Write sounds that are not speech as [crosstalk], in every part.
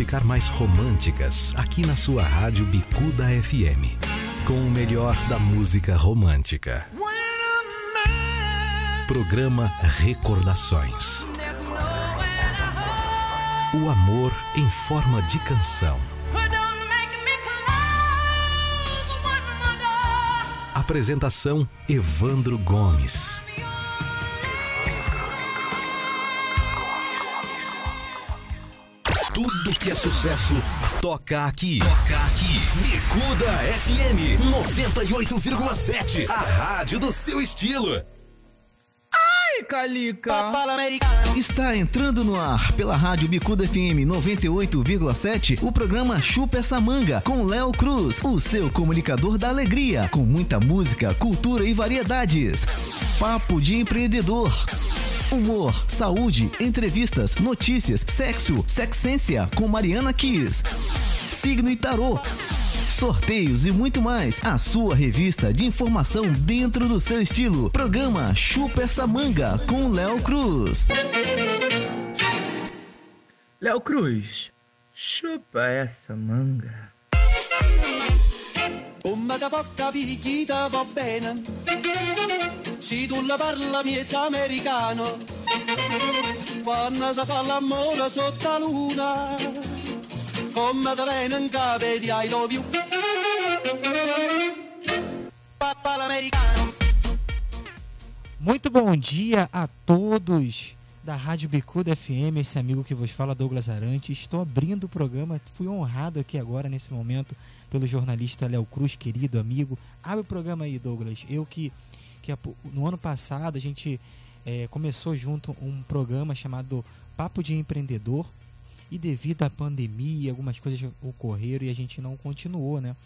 ficar mais românticas aqui na sua rádio Bicuda FM. Com o melhor da música romântica. Programa Recordações. O amor em forma de canção. Apresentação Evandro Gomes. Tudo que é sucesso toca aqui. Toca aqui. Bicuda FM 98,7. A rádio do seu estilo. Ai, Calica. Está entrando no ar pela rádio Bicuda FM 98,7 o programa Chupa essa manga com Léo Cruz, o seu comunicador da alegria, com muita música, cultura e variedades. Papo de empreendedor. Humor, saúde, entrevistas, notícias, sexo, sexência com Mariana Kiss. Signo e tarô. Sorteios e muito mais. A sua revista de informação dentro do seu estilo. Programa Chupa essa manga com Léo Cruz. Léo Cruz, chupa essa manga. Come da picchita va bene Se tu la parla miezza americano Quando si fa l'amore sotto la luna Come bene in capo di I love you Papà l'americano Muito bom dia a todos da Rádio Bicuda FM, esse amigo que vos fala, Douglas Arante. Estou abrindo o programa, fui honrado aqui agora, nesse momento, pelo jornalista Léo Cruz, querido amigo. Abre o programa aí, Douglas. Eu que, no ano passado a gente é, começou junto um programa chamado Papo de Empreendedor e devido à pandemia, algumas coisas ocorreram e a gente não continuou, né?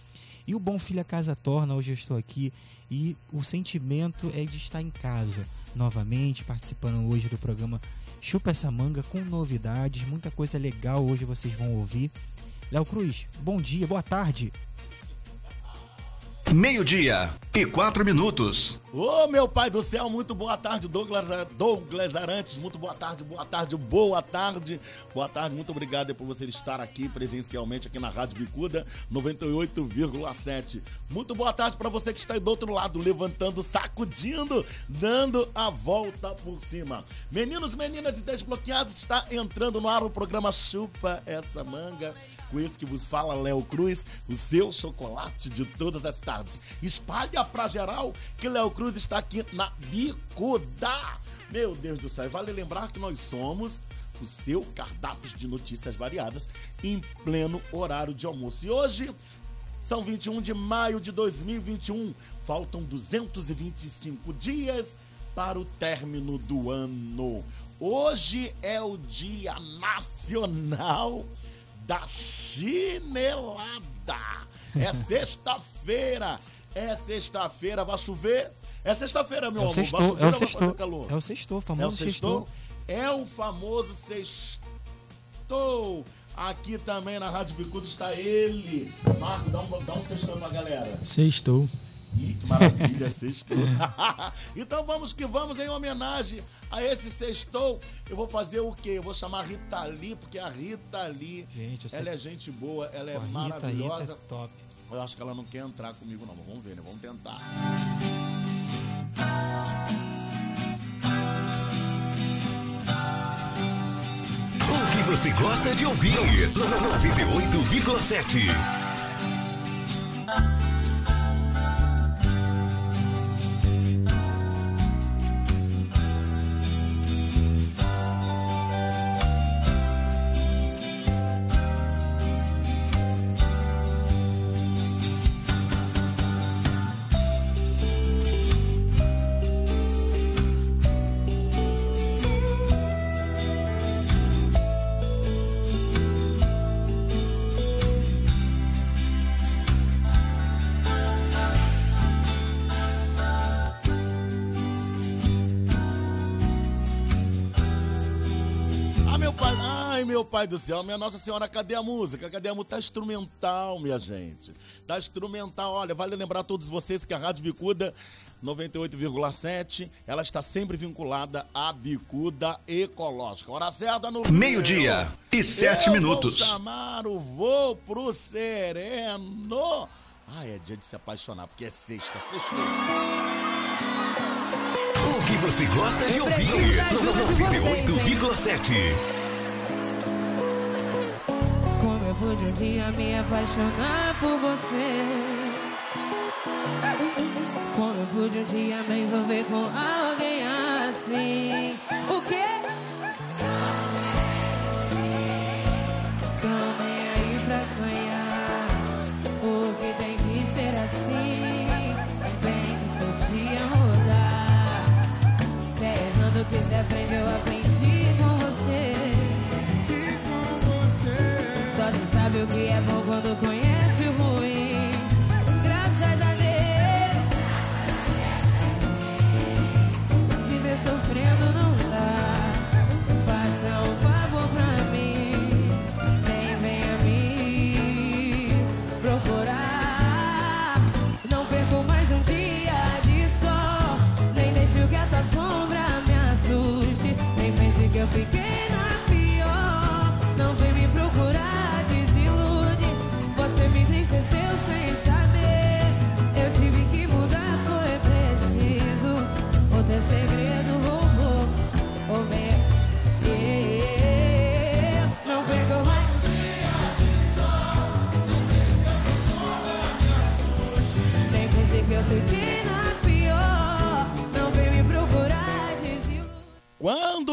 E o Bom Filho a Casa Torna, hoje eu estou aqui e o sentimento é de estar em casa novamente, participando hoje do programa Chupa essa manga com novidades, muita coisa legal hoje vocês vão ouvir. Léo Cruz, bom dia, boa tarde. Meio-dia e quatro minutos. Ô, oh, meu pai do céu, muito boa tarde, Douglas, Douglas Arantes. Muito boa tarde, boa tarde, boa tarde. Boa tarde, muito obrigado por você estar aqui presencialmente aqui na Rádio Bicuda 98,7. Muito boa tarde para você que está aí do outro lado, levantando, sacudindo, dando a volta por cima. Meninos, meninas e desbloqueados, está entrando no ar o programa Chupa Essa Manga com esse que vos fala Léo Cruz, o seu chocolate de todas as tardes. Espalha pra geral que Léo Cruz está aqui na Bicuda. Meu Deus do céu, vale lembrar que nós somos o seu cardápio de notícias variadas em pleno horário de almoço. E hoje são 21 de maio de 2021. Faltam 225 dias para o término do ano. Hoje é o Dia Nacional da chinelada. É [laughs] sexta-feira. É sexta-feira. Vai chover? É sexta-feira, meu é amor. Sextou, vai chover é o sextou. calor? É o sextou, famoso é o sextou. É o famoso sextou. Aqui também na Rádio Bicudo está ele. Marco, dá um, dá um sextou pra galera. Sextou. Ih, que maravilha, [laughs] sextou. [laughs] então vamos que vamos em homenagem a esse sextou. Eu vou fazer o quê? Eu vou chamar a Rita Lee, porque a Rita Lee, gente, ela é gente boa, ela é Pô, maravilhosa. Rita, Rita é top. Eu acho que ela não quer entrar comigo, não. Vamos ver, né? Vamos tentar. O que você gosta de ouvir? 98,7. Pai do céu, minha Nossa Senhora, cadê a música? Cadê a música? Tá instrumental, minha gente. Tá instrumental. Olha, vale lembrar a todos vocês que a Rádio Bicuda 98,7, ela está sempre vinculada à bicuda ecológica. Hora certa no Meio-dia e sete Eu minutos. Vou chamar o voo pro sereno. Ah, é dia de se apaixonar, porque é sexta, sexta. O que você gosta de ouvir? ajuda de vocês, 98,7. Pude um dia me apaixonar por você Como eu pude um dia me envolver com alguém assim O quê?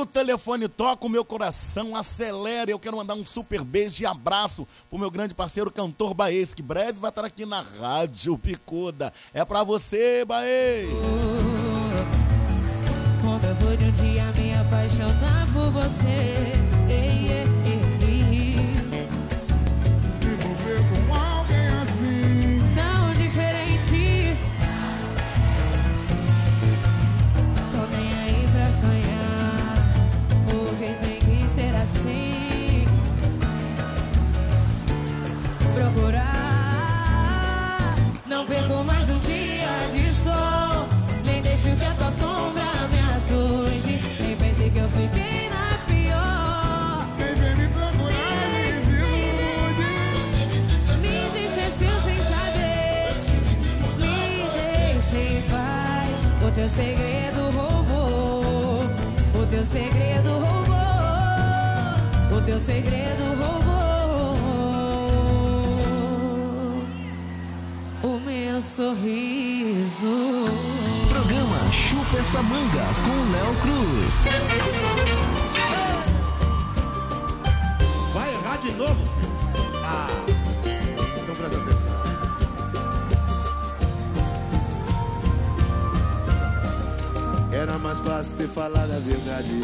O telefone toca, o meu coração acelera. Eu quero mandar um super beijo e abraço pro meu grande parceiro cantor Baez, que breve vai estar aqui na Rádio Picuda. É pra você, Baez! Como eu pude um dia me apaixonar por você. Segredo roubou. O meu sorriso. Programa Chupa essa manga com Léo Cruz. Vai errar de novo? Ah, então presta atenção. Era mais fácil ter falado a verdade.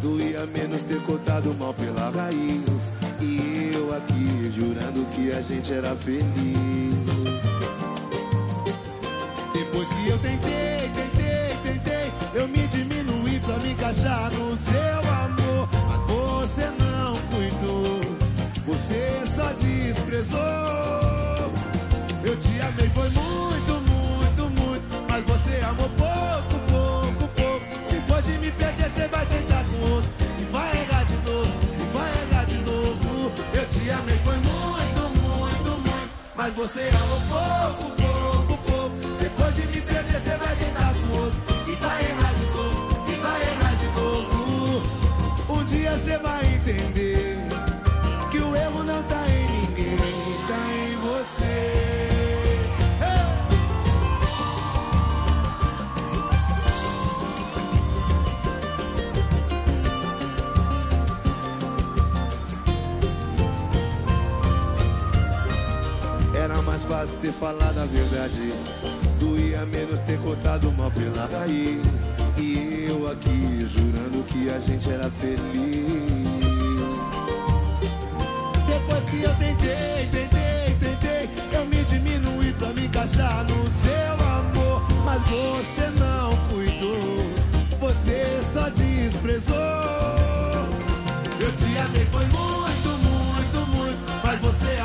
Doía menos ter cortado mal pela raiz. E eu aqui jurando que a gente era feliz. Depois que eu tentei, tentei, tentei, eu me diminuí pra me encaixar no seu amor. Mas você não cuidou, você só desprezou. Eu te amei, foi muito, muito, muito. Mas você amou pouco, Mas você amou pouco, pouco, pouco. Depois de me perder, você vai tentar com outro. E vai errar fácil ter falado a verdade. Doía menos ter cortado mal pela raiz. E eu aqui jurando que a gente era feliz. Depois que eu tentei, tentei, tentei, eu me diminui pra me encaixar no seu amor. Mas você não cuidou, você só desprezou. Eu te amei, foi muito, muito, muito, mas você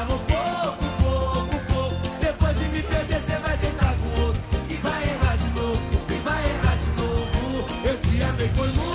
One more.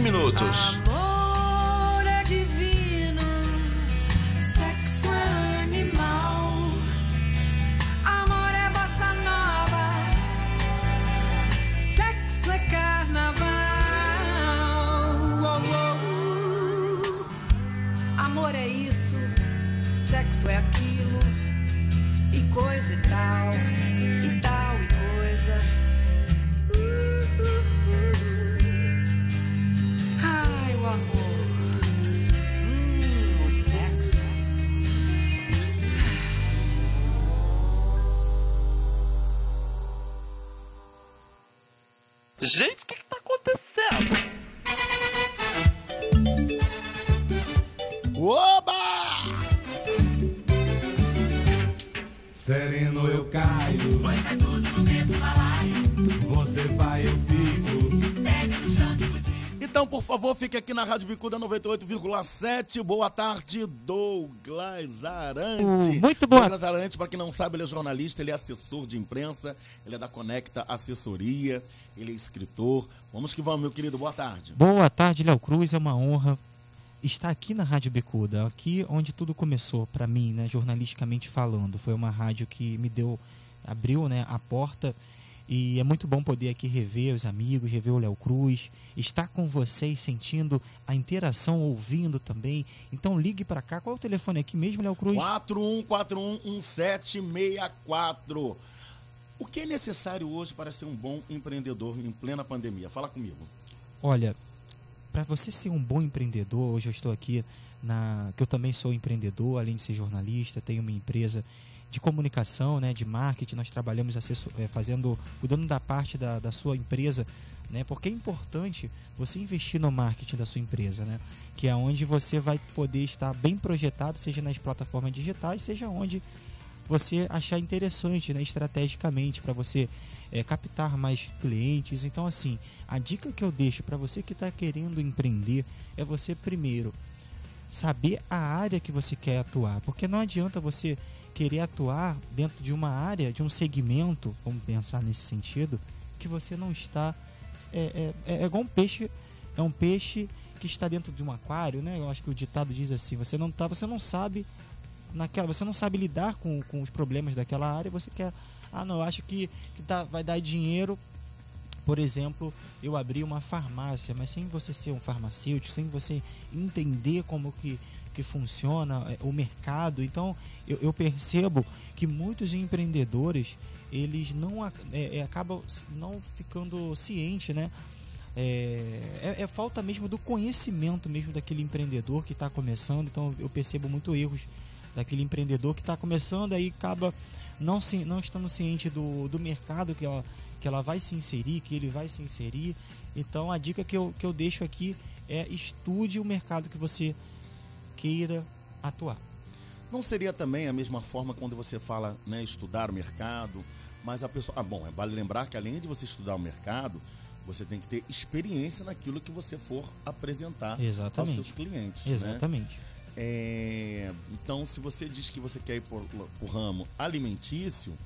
minutos. Favor, fique aqui na Rádio Bicuda 98,7. Boa tarde, Douglas Arantes. Uh, muito boa- Douglas Arantes, para quem não sabe, ele é jornalista, ele é assessor de imprensa, ele é da Conecta Assessoria, ele é escritor. Vamos que vamos, meu querido. Boa tarde. Boa tarde, Léo Cruz. É uma honra estar aqui na Rádio Bicuda, aqui onde tudo começou para mim, né, jornalisticamente falando. Foi uma rádio que me deu, abriu, né, a porta e é muito bom poder aqui rever os amigos, rever o Léo Cruz, estar com vocês, sentindo a interação, ouvindo também. Então ligue para cá. Qual é o telefone aqui mesmo, Léo Cruz? 41411764. O que é necessário hoje para ser um bom empreendedor em plena pandemia? Fala comigo. Olha, para você ser um bom empreendedor, hoje eu estou aqui na que eu também sou empreendedor, além de ser jornalista, tenho uma empresa de comunicação, né, de marketing, nós trabalhamos assessor, eh, fazendo, cuidando da parte da, da sua empresa, né, porque é importante você investir no marketing da sua empresa, né, que é onde você vai poder estar bem projetado, seja nas plataformas digitais, seja onde você achar interessante, né, estrategicamente, para você é, captar mais clientes. Então, assim, a dica que eu deixo para você que está querendo empreender é você, primeiro, saber a área que você quer atuar. Porque não adianta você querer atuar dentro de uma área, de um segmento, vamos pensar nesse sentido, que você não está. É, é, é igual um peixe, é um peixe que está dentro de um aquário, né? Eu acho que o ditado diz assim: você não tá, você não sabe naquela, você não sabe lidar com, com os problemas daquela área, você quer, ah, não, eu acho que, que tá, vai dar dinheiro. Por exemplo, eu abri uma farmácia, mas sem você ser um farmacêutico, sem você entender como que, que funciona é, o mercado. Então, eu, eu percebo que muitos empreendedores, eles não é, é, acabam não ficando cientes, né? É, é, é falta mesmo do conhecimento mesmo daquele empreendedor que está começando. Então eu percebo muito erros daquele empreendedor que está começando aí acaba não não estando ciente do, do mercado que ela, que ela vai se inserir, que ele vai se inserir. Então a dica que eu, que eu deixo aqui é estude o mercado que você queira atuar. Não seria também a mesma forma quando você fala, né, estudar o mercado, mas a pessoa. Ah, bom, vale lembrar que além de você estudar o mercado, você tem que ter experiência naquilo que você for apresentar Exatamente. aos seus clientes. né? Exatamente. É, então, se você diz que você quer ir por, o ramo alimentício,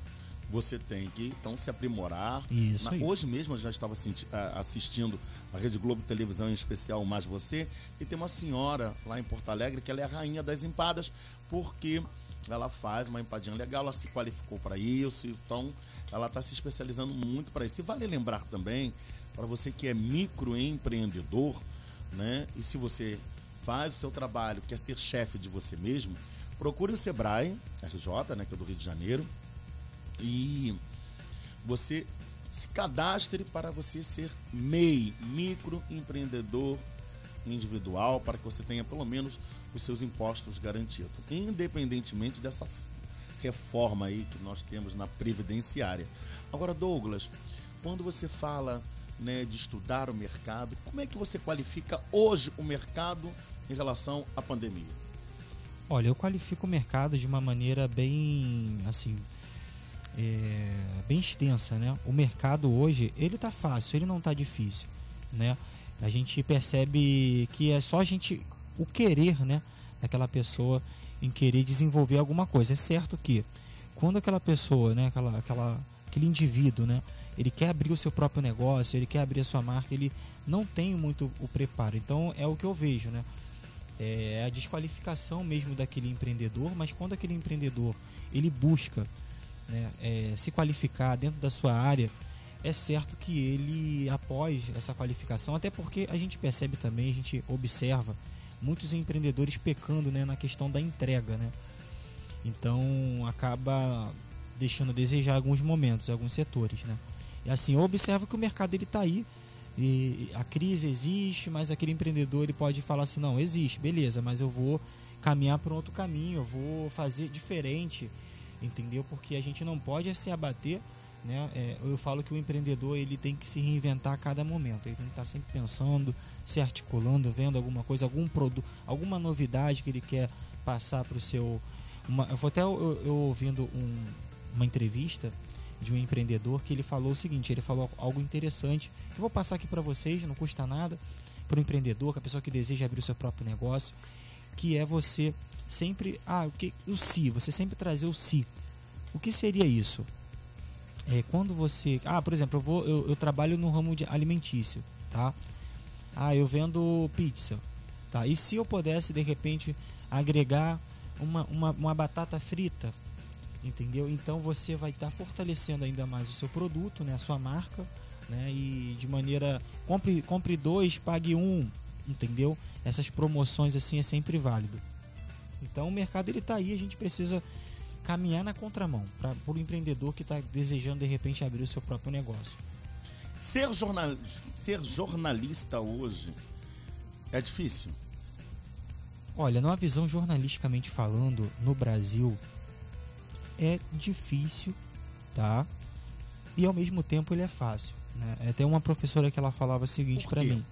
você tem que então se aprimorar. Isso Na- hoje mesmo eu já estava assistindo a Rede Globo Televisão, em especial Mais Você, e tem uma senhora lá em Porto Alegre que ela é a rainha das empadas, porque ela faz uma empadinha legal, ela se qualificou para isso, então ela está se especializando muito para isso. E vale lembrar também, para você que é microempreendedor, né? E se você faz o seu trabalho, quer ser chefe de você mesmo, procure o Sebrae, RJ, né, que é do Rio de Janeiro, e você se cadastre para você ser MEI, microempreendedor individual, para que você tenha pelo menos os seus impostos garantidos, independentemente dessa reforma aí que nós temos na previdenciária. Agora, Douglas, quando você fala né, de estudar o mercado, como é que você qualifica hoje o mercado em relação à pandemia? Olha, eu qualifico o mercado de uma maneira bem, assim, é, bem extensa, né? O mercado hoje, ele tá fácil, ele não tá difícil, né? A gente percebe que é só a gente, o querer, né? Daquela pessoa em querer desenvolver alguma coisa. É certo que quando aquela pessoa, né? Aquela, aquela, aquele indivíduo, né? Ele quer abrir o seu próprio negócio, ele quer abrir a sua marca, ele não tem muito o preparo. Então é o que eu vejo, né? é a desqualificação mesmo daquele empreendedor, mas quando aquele empreendedor ele busca né, é, se qualificar dentro da sua área, é certo que ele, após essa qualificação, até porque a gente percebe também, a gente observa muitos empreendedores pecando né, na questão da entrega, né? Então acaba deixando a desejar alguns momentos, alguns setores, né? E assim, eu observo que o mercado está aí, e a crise existe, mas aquele empreendedor ele pode falar assim, não, existe, beleza, mas eu vou caminhar para um outro caminho, eu vou fazer diferente, entendeu? Porque a gente não pode é se abater, né? É, eu falo que o empreendedor ele tem que se reinventar a cada momento, ele tem que estar sempre pensando, se articulando, vendo alguma coisa, algum produto, alguma novidade que ele quer passar para o seu. Uma, eu vou até eu, eu ouvindo um- uma entrevista de um empreendedor que ele falou o seguinte, ele falou algo interessante, que eu vou passar aqui para vocês, não custa nada, para o empreendedor, que a pessoa que deseja abrir o seu próprio negócio, que é você sempre, ah, o que o si, você sempre trazer o si. O que seria isso? É quando você, ah, por exemplo, eu vou eu, eu trabalho no ramo de alimentício, tá? Ah, eu vendo pizza, tá? E se eu pudesse de repente agregar uma, uma, uma batata frita, entendeu? Então você vai estar tá fortalecendo ainda mais o seu produto, né, a sua marca, né? E de maneira compre compre dois, pague um, entendeu? Essas promoções assim é sempre válido. Então o mercado ele tá aí, a gente precisa caminhar na contramão para o empreendedor que está desejando de repente abrir o seu próprio negócio. Ser, jornal, ser jornalista hoje é difícil? Olha, numa visão jornalisticamente falando, no Brasil é difícil, tá? E ao mesmo tempo ele é fácil. Né? É, tem uma professora que ela falava o seguinte para mim: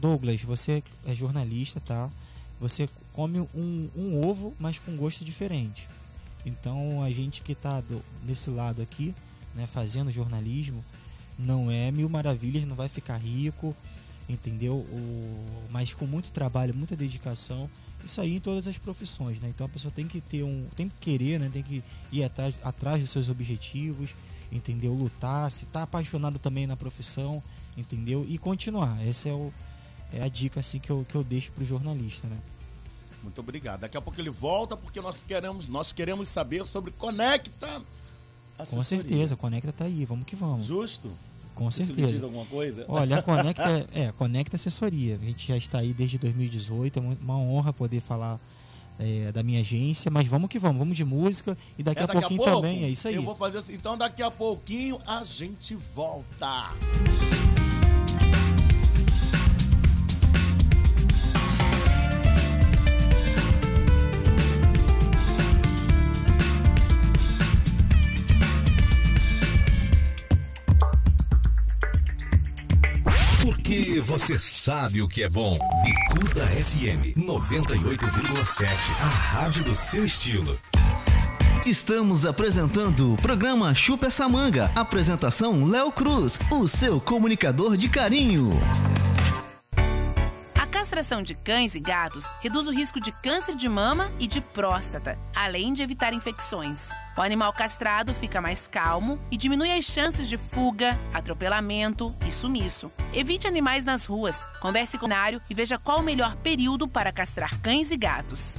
Douglas, você é jornalista, tá? Você come um, um ovo, mas com gosto diferente. Então a gente que está desse lado aqui, né, fazendo jornalismo, não é mil maravilhas, não vai ficar rico, entendeu? O, mas com muito trabalho, muita dedicação, isso aí em todas as profissões, né? Então a pessoa tem que ter um, tem que querer, né? Tem que ir atrás, atrás dos seus objetivos, entendeu? Lutar, se tá apaixonado também na profissão, entendeu? E continuar. Essa é, o, é a dica assim que eu, que eu deixo pro jornalista, né? Muito obrigado. Daqui a pouco ele volta porque nós queremos, nós queremos saber sobre Conecta. Assessoria. Com certeza, Conecta tá aí, vamos que vamos. Justo. Com certeza. diz alguma coisa? Olha, a Conecta, [laughs] é, Conecta Assessoria. A gente já está aí desde 2018, é uma honra poder falar é, da minha agência, mas vamos que vamos, vamos de música e daqui, é, daqui a pouquinho a pouco, também, é isso aí. Eu vou fazer assim, então daqui a pouquinho a gente volta. Porque você sabe o que é bom. Bicuda FM 98,7. A rádio do seu estilo. Estamos apresentando o programa Chupa essa manga. Apresentação Léo Cruz, o seu comunicador de carinho castração de cães e gatos reduz o risco de câncer de mama e de próstata, além de evitar infecções. O animal castrado fica mais calmo e diminui as chances de fuga, atropelamento e sumiço. Evite animais nas ruas, converse com o veterinário e veja qual o melhor período para castrar cães e gatos.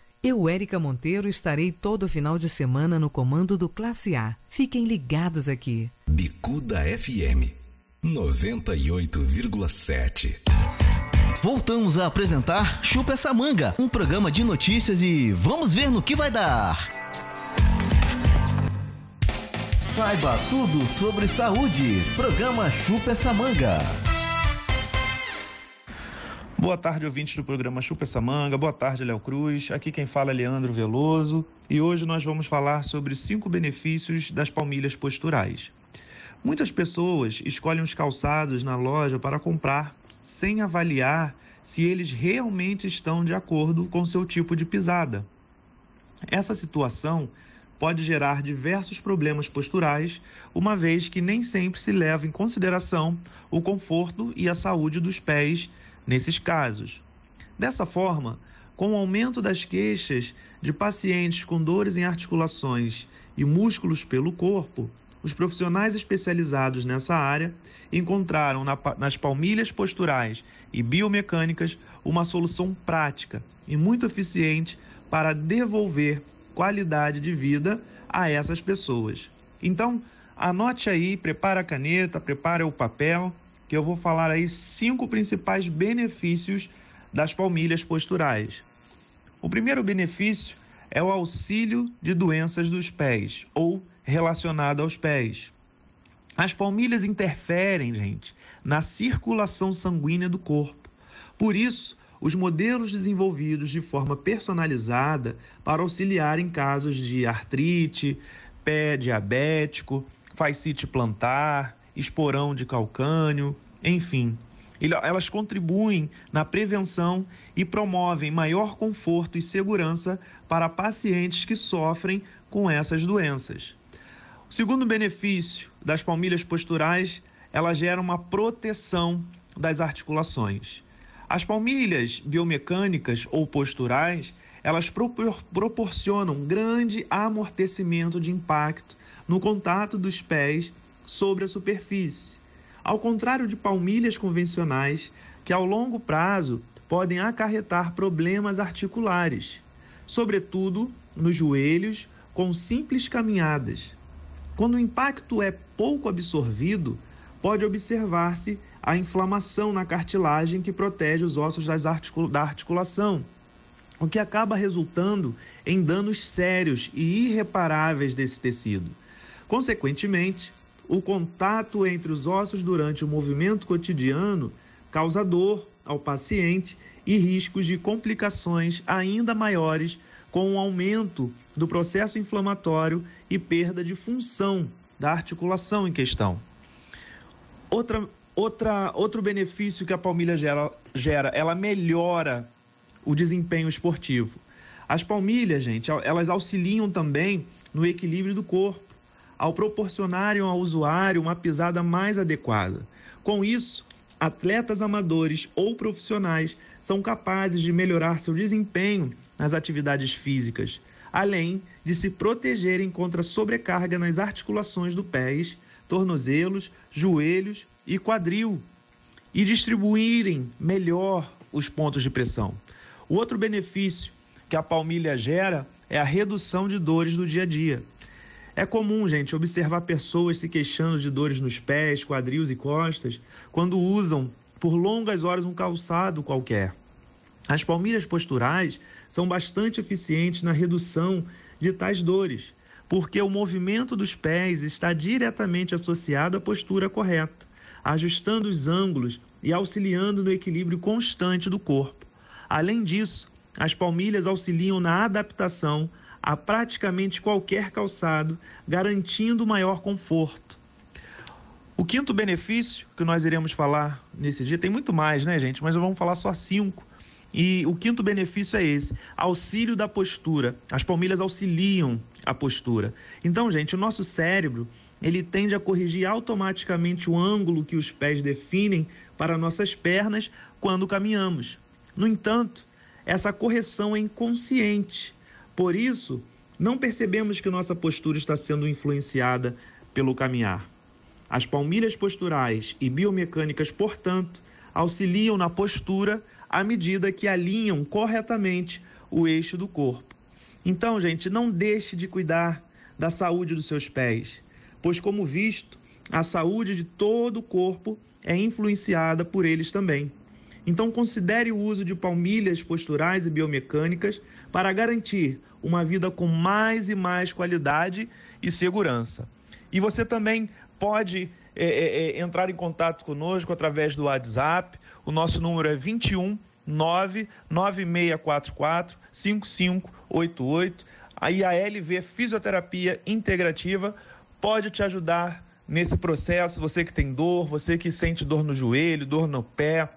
Eu, Érica Monteiro, estarei todo final de semana no comando do Classe A. Fiquem ligados aqui. Bicuda FM 98,7. Voltamos a apresentar Chupa essa manga, um programa de notícias e vamos ver no que vai dar. Saiba tudo sobre saúde. Programa Chupa essa manga. Boa tarde, ouvintes do programa Chupa essa manga. Boa tarde, Léo Cruz. Aqui quem fala é Leandro Veloso e hoje nós vamos falar sobre cinco benefícios das palmilhas posturais. Muitas pessoas escolhem os calçados na loja para comprar sem avaliar se eles realmente estão de acordo com seu tipo de pisada. Essa situação pode gerar diversos problemas posturais, uma vez que nem sempre se leva em consideração o conforto e a saúde dos pés nesses casos. Dessa forma, com o aumento das queixas de pacientes com dores em articulações e músculos pelo corpo, os profissionais especializados nessa área encontraram na, nas palmilhas posturais e biomecânicas uma solução prática e muito eficiente para devolver qualidade de vida a essas pessoas. Então, anote aí, prepara a caneta, prepara o papel que eu vou falar aí cinco principais benefícios das palmilhas posturais. O primeiro benefício é o auxílio de doenças dos pés ou relacionado aos pés. As palmilhas interferem, gente, na circulação sanguínea do corpo. Por isso, os modelos desenvolvidos de forma personalizada para auxiliar em casos de artrite, pé diabético, fascite plantar, esporão de calcânio, enfim. Elas contribuem na prevenção e promovem maior conforto e segurança para pacientes que sofrem com essas doenças. O segundo benefício das palmilhas posturais, ela gera uma proteção das articulações. As palmilhas biomecânicas ou posturais, elas propor proporcionam grande amortecimento de impacto no contato dos pés sobre a superfície. Ao contrário de palmilhas convencionais, que ao longo prazo podem acarretar problemas articulares, sobretudo nos joelhos, com simples caminhadas. Quando o impacto é pouco absorvido, pode observar-se a inflamação na cartilagem que protege os ossos da articulação, o que acaba resultando em danos sérios e irreparáveis desse tecido. Consequentemente, o contato entre os ossos durante o movimento cotidiano causa dor ao paciente e riscos de complicações ainda maiores com o aumento do processo inflamatório e perda de função da articulação em questão. Outra, outra, outro benefício que a palmilha gera, gera, ela melhora o desempenho esportivo. As palmilhas, gente, elas auxiliam também no equilíbrio do corpo ao proporcionarem ao usuário uma pisada mais adequada. Com isso, atletas amadores ou profissionais são capazes de melhorar seu desempenho nas atividades físicas, além de se protegerem contra sobrecarga nas articulações do pés, tornozelos, joelhos e quadril, e distribuírem melhor os pontos de pressão. O outro benefício que a palmilha gera é a redução de dores do dia a dia. É comum, gente, observar pessoas se queixando de dores nos pés, quadris e costas quando usam por longas horas um calçado qualquer. As palmilhas posturais são bastante eficientes na redução de tais dores, porque o movimento dos pés está diretamente associado à postura correta, ajustando os ângulos e auxiliando no equilíbrio constante do corpo. Além disso, as palmilhas auxiliam na adaptação a praticamente qualquer calçado, garantindo maior conforto. O quinto benefício que nós iremos falar nesse dia, tem muito mais, né, gente? Mas vamos falar só cinco. E o quinto benefício é esse: auxílio da postura. As palmilhas auxiliam a postura. Então, gente, o nosso cérebro ele tende a corrigir automaticamente o ângulo que os pés definem para nossas pernas quando caminhamos. No entanto, essa correção é inconsciente por isso, não percebemos que nossa postura está sendo influenciada pelo caminhar. As palmilhas posturais e biomecânicas, portanto, auxiliam na postura à medida que alinham corretamente o eixo do corpo. Então, gente, não deixe de cuidar da saúde dos seus pés, pois, como visto, a saúde de todo o corpo é influenciada por eles também. Então, considere o uso de palmilhas posturais e biomecânicas para garantir uma vida com mais e mais qualidade e segurança. E você também pode é, é, é entrar em contato conosco através do WhatsApp. O nosso número é 21 99644 5588. Aí a LV Fisioterapia Integrativa pode te ajudar nesse processo. Você que tem dor, você que sente dor no joelho, dor no pé,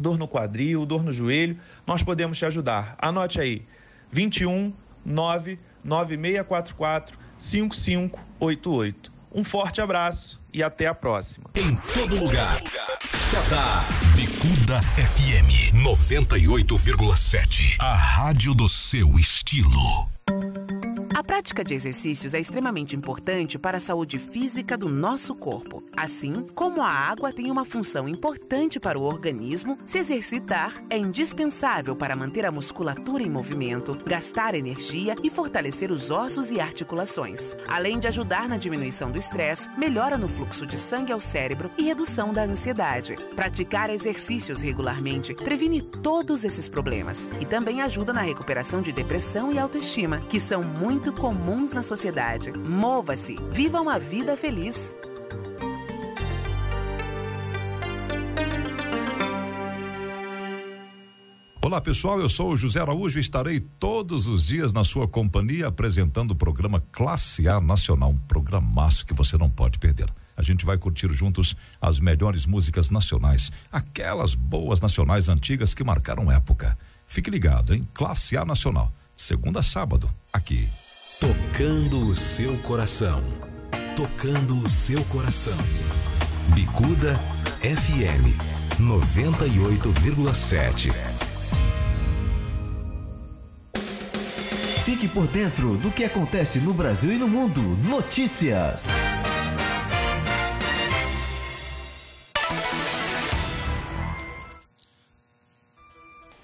dor no quadril, dor no joelho, nós podemos te ajudar. Anote aí: 21 99644 5588. Um forte abraço e até a próxima. Em todo lugar. Sada Bicuda FM 98,7. A rádio do seu estilo. Prática de exercícios é extremamente importante para a saúde física do nosso corpo. Assim como a água tem uma função importante para o organismo, se exercitar é indispensável para manter a musculatura em movimento, gastar energia e fortalecer os ossos e articulações. Além de ajudar na diminuição do estresse, melhora no fluxo de sangue ao cérebro e redução da ansiedade. Praticar exercícios regularmente previne todos esses problemas e também ajuda na recuperação de depressão e autoestima, que são muito comuns na sociedade. Mova-se, viva uma vida feliz. Olá pessoal, eu sou o José Araújo e estarei todos os dias na sua companhia apresentando o programa Classe A Nacional, um programaço que você não pode perder. A gente vai curtir juntos as melhores músicas nacionais, aquelas boas nacionais antigas que marcaram época. Fique ligado, em Classe A Nacional, segunda a sábado, aqui Tocando o seu coração. Tocando o seu coração. Bicuda FM 98,7. Fique por dentro do que acontece no Brasil e no mundo. Notícias.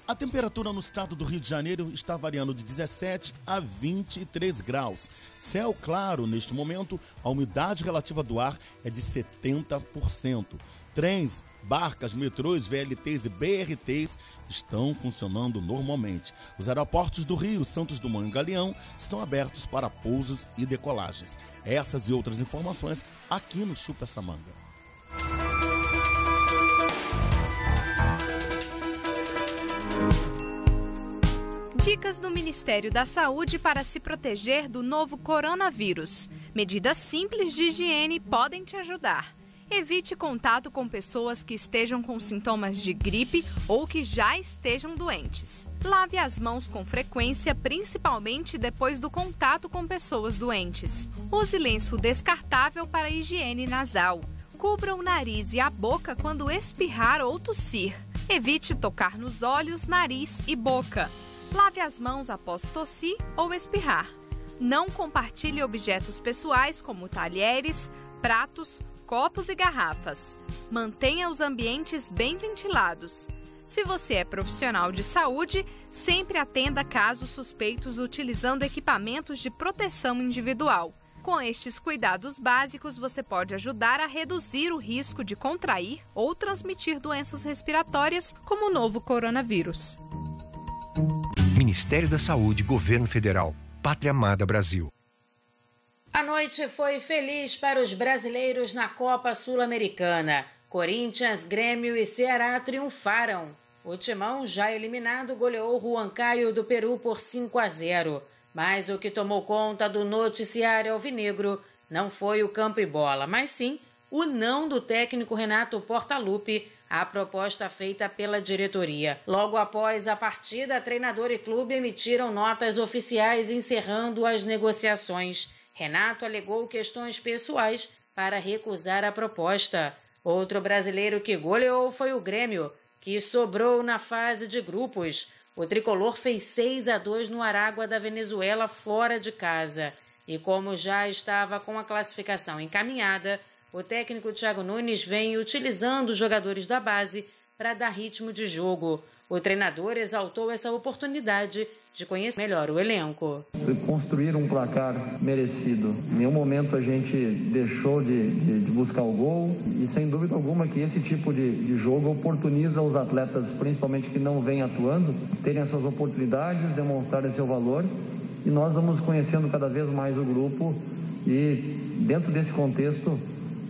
A temperatura no estado do Rio de Janeiro está variando de 17 a 23 graus. Céu claro neste momento, a umidade relativa do ar é de 70%. Trens, barcas, metrôs, VLTs e BRTs estão funcionando normalmente. Os aeroportos do Rio, Santos Dumont e Galeão estão abertos para pousos e decolagens. Essas e outras informações aqui no Chupa essa Dicas do Ministério da Saúde para se proteger do novo coronavírus. Medidas simples de higiene podem te ajudar. Evite contato com pessoas que estejam com sintomas de gripe ou que já estejam doentes. Lave as mãos com frequência, principalmente depois do contato com pessoas doentes. Use lenço descartável para higiene nasal. Cubra o nariz e a boca quando espirrar ou tossir. Evite tocar nos olhos, nariz e boca. Lave as mãos após tossir ou espirrar. Não compartilhe objetos pessoais como talheres, pratos, copos e garrafas. Mantenha os ambientes bem ventilados. Se você é profissional de saúde, sempre atenda casos suspeitos utilizando equipamentos de proteção individual. Com estes cuidados básicos, você pode ajudar a reduzir o risco de contrair ou transmitir doenças respiratórias, como o novo coronavírus. Ministério da Saúde, Governo Federal, Pátria Amada Brasil. A noite foi feliz para os brasileiros na Copa Sul-Americana. Corinthians, Grêmio e Ceará triunfaram. O Timão, já eliminado, goleou Juan Caio do Peru por 5 a 0. Mas o que tomou conta do noticiário alvinegro não foi o campo e bola, mas sim o não do técnico Renato Portaluppi à proposta feita pela diretoria. Logo após a partida, treinador e clube emitiram notas oficiais encerrando as negociações. Renato alegou questões pessoais para recusar a proposta. Outro brasileiro que goleou foi o Grêmio, que sobrou na fase de grupos. O tricolor fez 6 a 2 no Aragua da Venezuela fora de casa. E como já estava com a classificação encaminhada, o técnico Thiago Nunes vem utilizando os jogadores da base para dar ritmo de jogo. O treinador exaltou essa oportunidade de conhecer melhor o elenco. Construir um placar merecido. Em nenhum momento a gente deixou de, de, de buscar o gol e sem dúvida alguma que esse tipo de, de, jogo oportuniza os atletas, principalmente que não vêm atuando, terem essas oportunidades, demonstrarem seu valor e nós vamos conhecendo cada vez mais o grupo e dentro desse contexto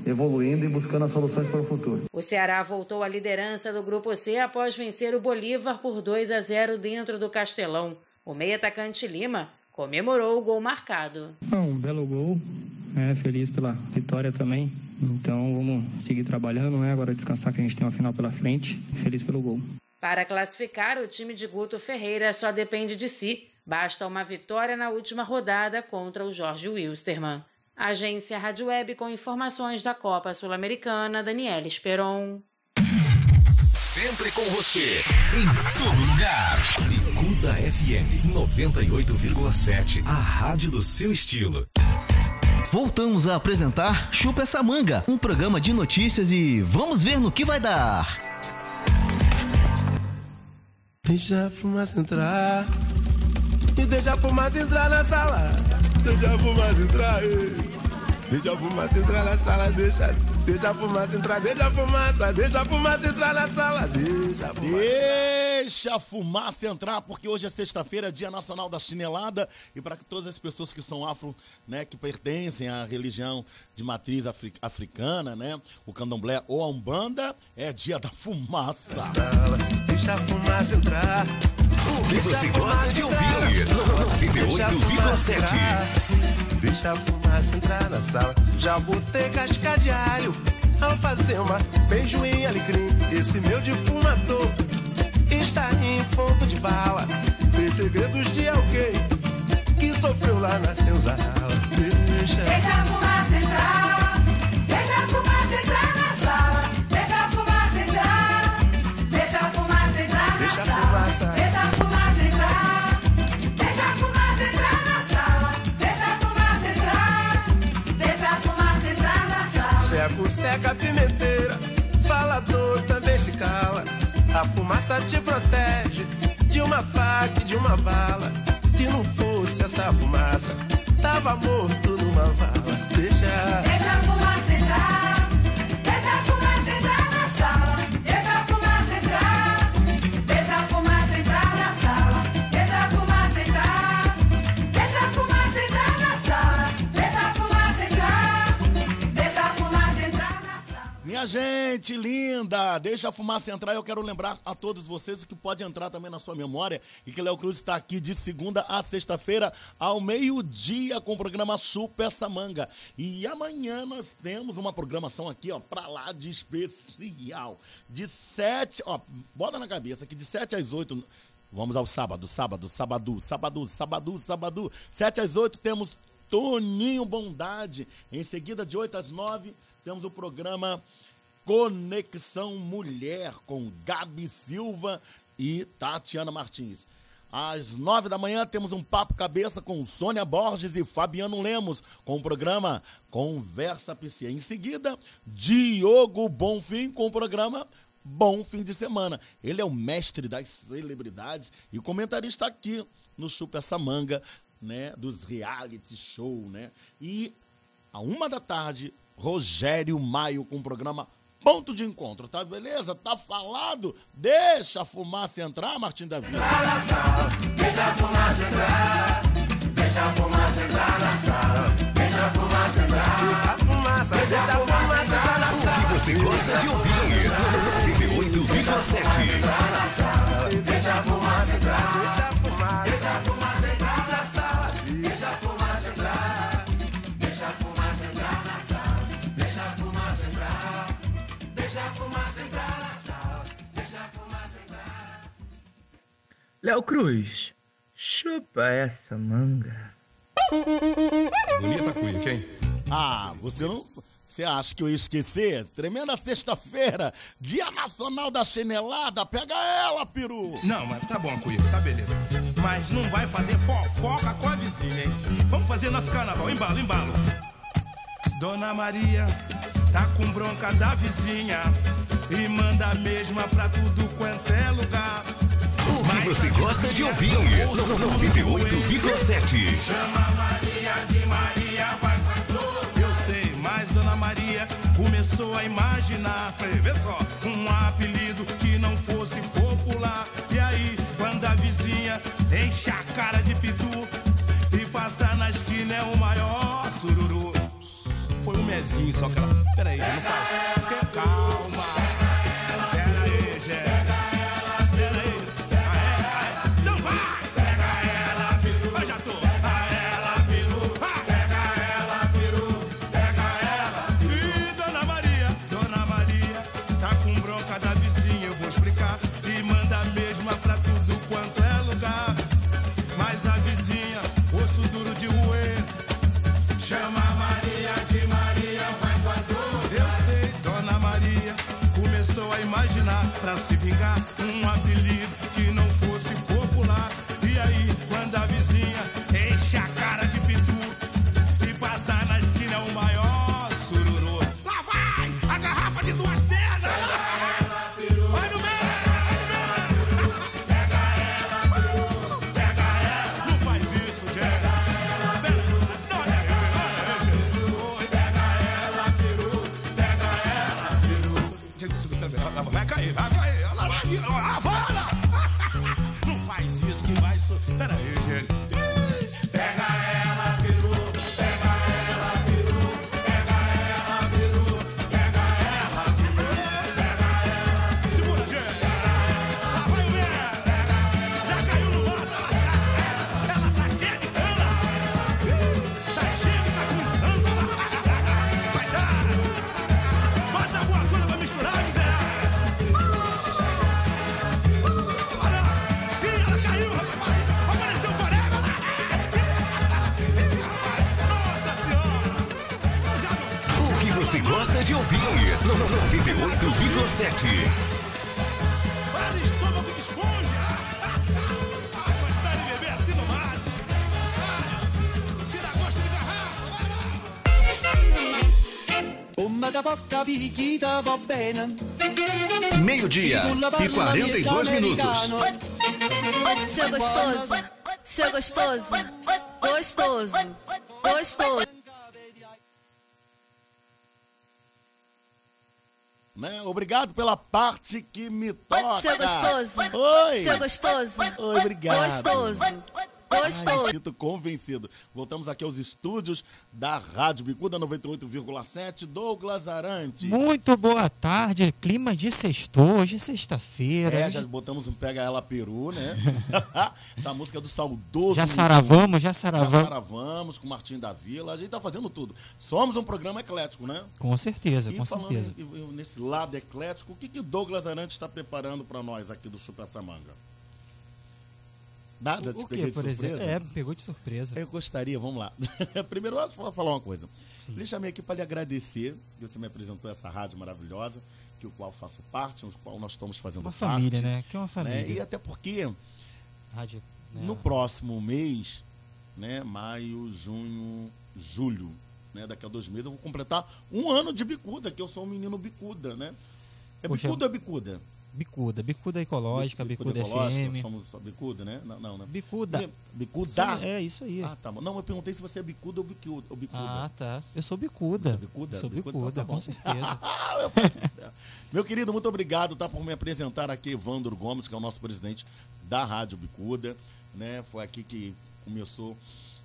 evoluindo e buscando as soluções para o futuro. O Ceará voltou à liderança do Grupo C após vencer o Bolívar por 2 a 0 dentro do Castelão. O meio-atacante Lima comemorou o gol marcado. Um belo gol, é, feliz pela vitória também. Então vamos seguir trabalhando, né? Agora descansar que a gente tem uma final pela frente. Feliz pelo gol. Para classificar, o time de Guto Ferreira só depende de si. Basta uma vitória na última rodada contra o Jorge Wilstermann. Agência Rádio Web com informações da Copa Sul-Americana, Daniela Esperon. Sempre com você, em todo lugar. Bicuda FM 98,7, a rádio do seu estilo. Voltamos a apresentar Chupa essa manga, um programa de notícias e vamos ver no que vai dar. Deixa a fumaça entrar. E deixa a fumaça entrar na sala. Deixa a fumaça entrar. Deixa a fumaça entrar na sala. Deixa, deixa a fumaça entrar. Deixa a fumaça. Deixa a fumaça entrar na sala. Deixa a fumaça. Deixa a fumaça entrar, porque hoje é sexta-feira, Dia Nacional da Chinelada. E para que todas as pessoas que são afro, né, que pertencem à religião de matriz afri africana, né, o candomblé ou a umbanda, é dia da fumaça. Deixa a fumaça entrar. O que você gosta de ouvir? Deixa a fumaça 98,7. entrar. Deixa a fumaça entrar na sala. Já botei casca de alho ao fazer uma beijo em alecrim. Esse meu difumador está em ponto de bala. Tem segredos de alguém que sofreu lá na senzala. Deixa, Deixa a fumaça A fumaça te protege de uma faca e de uma bala. Se não fosse essa fumaça, tava morto numa vala. Gente linda, deixa a fumaça entrar. Eu quero lembrar a todos vocês que pode entrar também na sua memória e que Léo Cruz está aqui de segunda a sexta-feira ao meio-dia com o programa Chupa essa manga. E amanhã nós temos uma programação aqui, ó, pra lá de especial. De sete, ó, bota na cabeça que de sete às oito Vamos ao sábado, sábado, sábado, sábado, sábado, sábado. Sete às oito temos Toninho Bondade. Em seguida, de 8 às 9, temos o programa Conexão Mulher com Gabi Silva e Tatiana Martins. Às nove da manhã temos um papo cabeça com Sônia Borges e Fabiano Lemos com o programa Conversa PC. Em seguida, Diogo Bonfim com o programa Bom Fim de Semana. Ele é o mestre das celebridades e comentarista aqui no Chupa essa manga, né, dos reality show, né? E a uma da tarde, Rogério Maio com o programa Ponto de Encontro, tá beleza? Tá falado? Deixa a fumaça entrar, Martim da Vila. Deixa a fumaça entrar. Deixa a fumaça entrar na sala. Deixa a fumaça entrar. A fumaça, deixa a fumaça entrar na sala. O que você gosta de ouvir? 98,7. Deixa a fumaça entrar. Deixa a fumaça. Deixa a fumaça entrar Léo Cruz, chupa essa manga. Bonita cuia, quem? Ah, você não. Você acha que eu ia esquecer? Tremenda sexta-feira, Dia Nacional da Chinelada. Pega ela, peru! Não, mas tá bom, Cuica, tá beleza. Mas não vai fazer fofoca com a vizinha, hein? Vamos fazer nosso carnaval. Embalo, embalo. Dona Maria tá com bronca da vizinha e manda a mesma pra tudo quanto é lugar. Você gosta de ouvir? 98,7. Chama Maria de Maria, vai com Eu sei, mas Dona Maria começou a imaginar, vê só, um apelido que não fosse popular. E aí, quando a vizinha enche a cara de pitu e passa na esquina é o maior sururu. Foi um mezinho só que ela. Peraí, não fala. Meio-dia e 42 minutos. Seu gostoso, seu gostoso, gostoso, gostoso. Né? Obrigado pela parte que me toca. Seu gostoso, Oi. seu gostoso, Oi, obrigado. gostoso, gostoso. Ai, sinto convencido. Voltamos aqui aos estúdios da Rádio Bicuda 98,7, Douglas Arantes. Muito boa tarde, clima de sextou, hoje é sexta-feira. É, já botamos um Pega Ela Peru, né? [laughs] Essa música é do saudoso. Já saravamos, já Já saravamos. saravamos com o Martim da Vila. A gente tá fazendo tudo. Somos um programa eclético, né? Com certeza, E com certeza. em- nesse lado eclético, o que, que Douglas Arantes está preparando para nós aqui do Chupa essa Nada, te O peguei que, de por exemplo? surpresa? É, pegou de surpresa. Eu gostaria, vamos lá. [laughs] Primeiro, eu vou falar uma coisa. Lhe chamei aqui para lhe agradecer que você me apresentou essa rádio maravilhosa, que o qual faço parte, no qual nós estamos fazendo Uma parte. família, né? Que é uma família. E até porque Rádio, né? no próximo mês, né, maio, junho, julho, né, daqui a dois meses, eu vou completar um ano de bicuda, que eu sou um menino bicuda, né? É Poxa, bicuda ou bicuda? Bicuda, bicuda ecológica, bicuda, ecológica, FM. Somos só bicuda, né? Não, não, né? Bicuda. Bicuda? Sim, é isso aí. Ah, tá bom. Não, eu perguntei se você é bicuda ou bicuda. Ou bicuda. Ah, tá. Eu sou bicuda. Você é bicuda? Sou Bicuda, bicuda, tá bom. com certeza. [laughs] Meu, querido, muito obrigado tá, por me apresentar aqui, Evandro Gomes, que é o nosso presidente da Rádio Bicuda. Né? Foi aqui que começou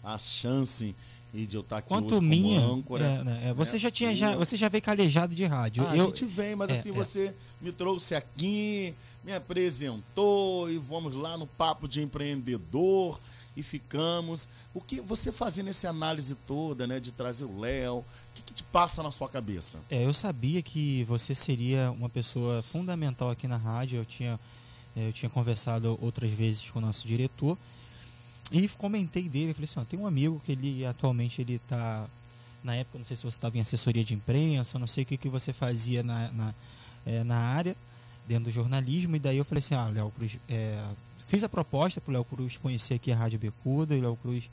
a chance de eu estar aqui Quanto hoje minha, como âncora. é, né, é, você né? já tinha, já, você já veio calejado de rádio. Ah, Eu- a gente vem, mas é, assim, é. você me trouxe aqui, me apresentou e vamos lá no papo de empreendedor e ficamos. O que você fazendo essa análise toda, né, de trazer o Léo, o que, que te passa na sua cabeça? É, eu sabia que você seria uma pessoa fundamental aqui na rádio. Eu tinha, é, eu tinha conversado outras vezes com o nosso diretor e comentei dele. Falei assim: ó, tem um amigo que ele atualmente ele está na época, não sei se você estava em assessoria de imprensa, não sei o que, que você fazia na, na, é, na área, dentro do jornalismo. E daí eu falei assim: ah, Léo Cruz, é, fiz a proposta para o Léo Cruz conhecer aqui a Rádio Becuda. E o Léo Cruz,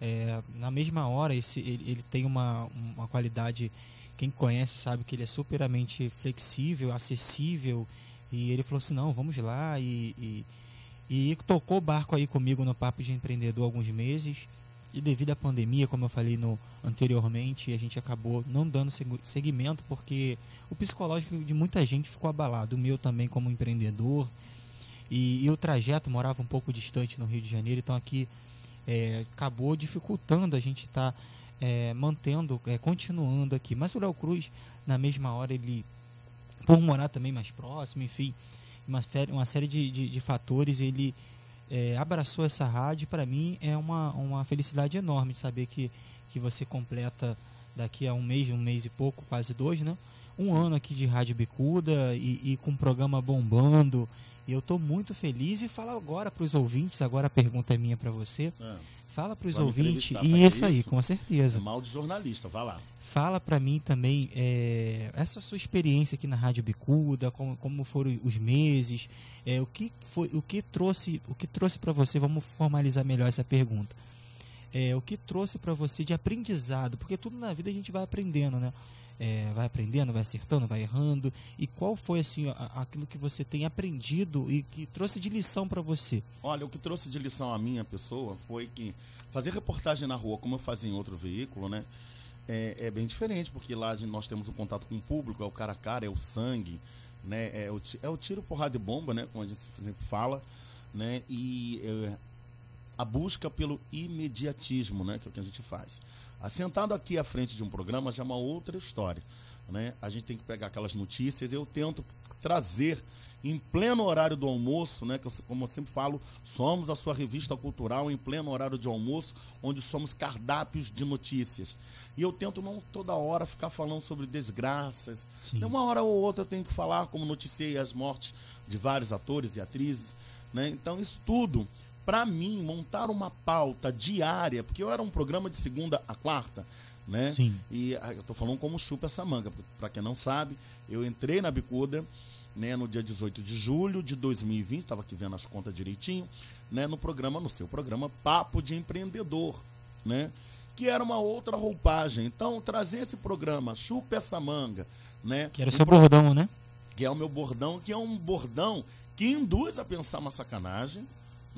é, na mesma hora, esse, ele, ele tem uma, uma qualidade. Quem conhece sabe que ele é superamente flexível, acessível. E ele falou assim: não, vamos lá. E, e, e tocou o barco aí comigo no Papo de Empreendedor alguns meses. E devido à pandemia, como eu falei no, anteriormente, a gente acabou não dando segu- seguimento porque o psicológico de muita gente ficou abalado. O meu também, como empreendedor. E, e o trajeto morava um pouco distante no Rio de Janeiro, então aqui é, acabou dificultando a gente estar mantendo, é, continuando aqui. Mas o Léo Cruz, na mesma hora, ele, por morar também mais próximo, enfim, uma, uma série de, de, de fatores, ele é, abraçou essa rádio. Para mim é uma, uma felicidade enorme de saber que, que você completa daqui a um mês, um mês e pouco, quase dois, né? Um ano aqui de Rádio Bicuda e, e com o programa bombando. E eu estou muito feliz e falo agora para os ouvintes, agora a pergunta é minha para você. Fala para os ouvintes, e isso aí, com certeza. É mal de jornalista, vai lá. Fala para mim também é, essa sua experiência aqui na Rádio Bicuda, como, como foram os meses, é, o que foi, o que trouxe, o que trouxe para você? Vamos formalizar melhor essa pergunta. É, o que trouxe para você de aprendizado? Porque tudo na vida a gente vai aprendendo, né? É, vai aprendendo, vai acertando, vai errando. E qual foi assim a- aquilo que você tem aprendido e que trouxe de lição para você? Olha, o que trouxe de lição à minha pessoa foi que fazer reportagem na rua, como eu fazia em outro veículo, né? É, é bem diferente, porque lá nós temos um contato com o público, é o cara a cara, é o sangue, né? É o, é o tiro, porrada e bomba, né? Como a gente sempre fala, né? E é, a busca pelo imediatismo, né? Que é o que a gente faz. Assentado aqui à frente de um programa já é uma outra história, né? A gente tem que pegar aquelas notícias, eu tento trazer em pleno horário do almoço, né? Que eu, como eu sempre falo, somos a sua revista cultural em pleno horário de almoço, onde somos cardápios de notícias. E eu tento não toda hora ficar falando sobre desgraças. De uma hora ou outra eu tenho que falar, como noticiei as mortes de vários atores e atrizes. Né? Então, isso tudo, para mim, montar uma pauta diária, porque eu era um programa de segunda a quarta, né? Sim. E ah, eu tô falando como chupa essa manga. Para quem não sabe, eu entrei na bicuda né, no dia 18 de julho de 2020, estava aqui vendo as contas direitinho, né, no programa, no seu programa Papo de Empreendedor, né? Que era uma outra roupagem. Então, trazer esse programa, chupa essa manga, né? Que era o seu pro- bordão, né? que é o meu bordão, que é um bordão que induz a pensar uma sacanagem,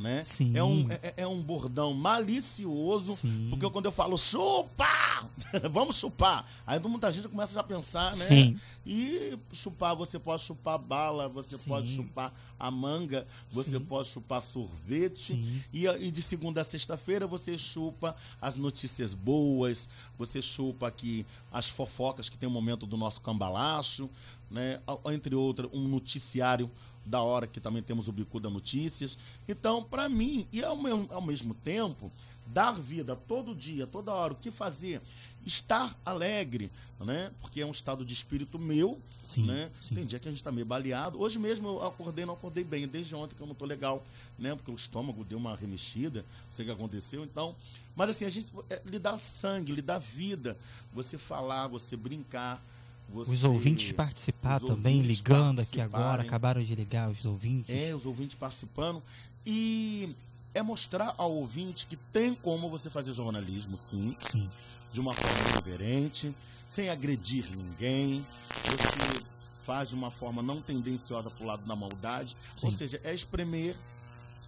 né? Sim. É, um, é, é um bordão malicioso, porque quando eu falo chupa, [laughs] vamos chupar, aí muita gente começa já a pensar, né? Sim. E chupar, você pode chupar bala, você pode chupar a manga, você Sim. pode chupar sorvete, e, e de segunda a sexta-feira você chupa as notícias boas, você chupa aqui as fofocas que tem o momento do nosso cambalacho, né? Entre outras, um noticiário da hora que também temos o Bicuda Notícias. Então, para mim, e ao, mesmo- ao mesmo tempo, dar vida todo dia, toda hora, o que fazer? Estar alegre, né? Porque é um estado de espírito meu, Sim, né? sim. Tem dia que a gente tá meio baleado. Hoje mesmo eu acordei, não acordei bem, desde ontem que eu não tô legal, né? Porque o estômago deu uma remexida, não sei o que aconteceu, então... Mas assim, a gente é, lhe dá sangue, lhe dá vida, você falar, você brincar, você... Os ouvintes participar os também, ouvintes ligando aqui agora, acabaram de ligar os ouvintes. É, os ouvintes participando. E é mostrar ao ouvinte que tem como você fazer jornalismo, sim. Sim. De uma forma diferente, sem agredir ninguém. Você faz de uma forma não tendenciosa para o lado da maldade. Ou Sim. seja, é espremer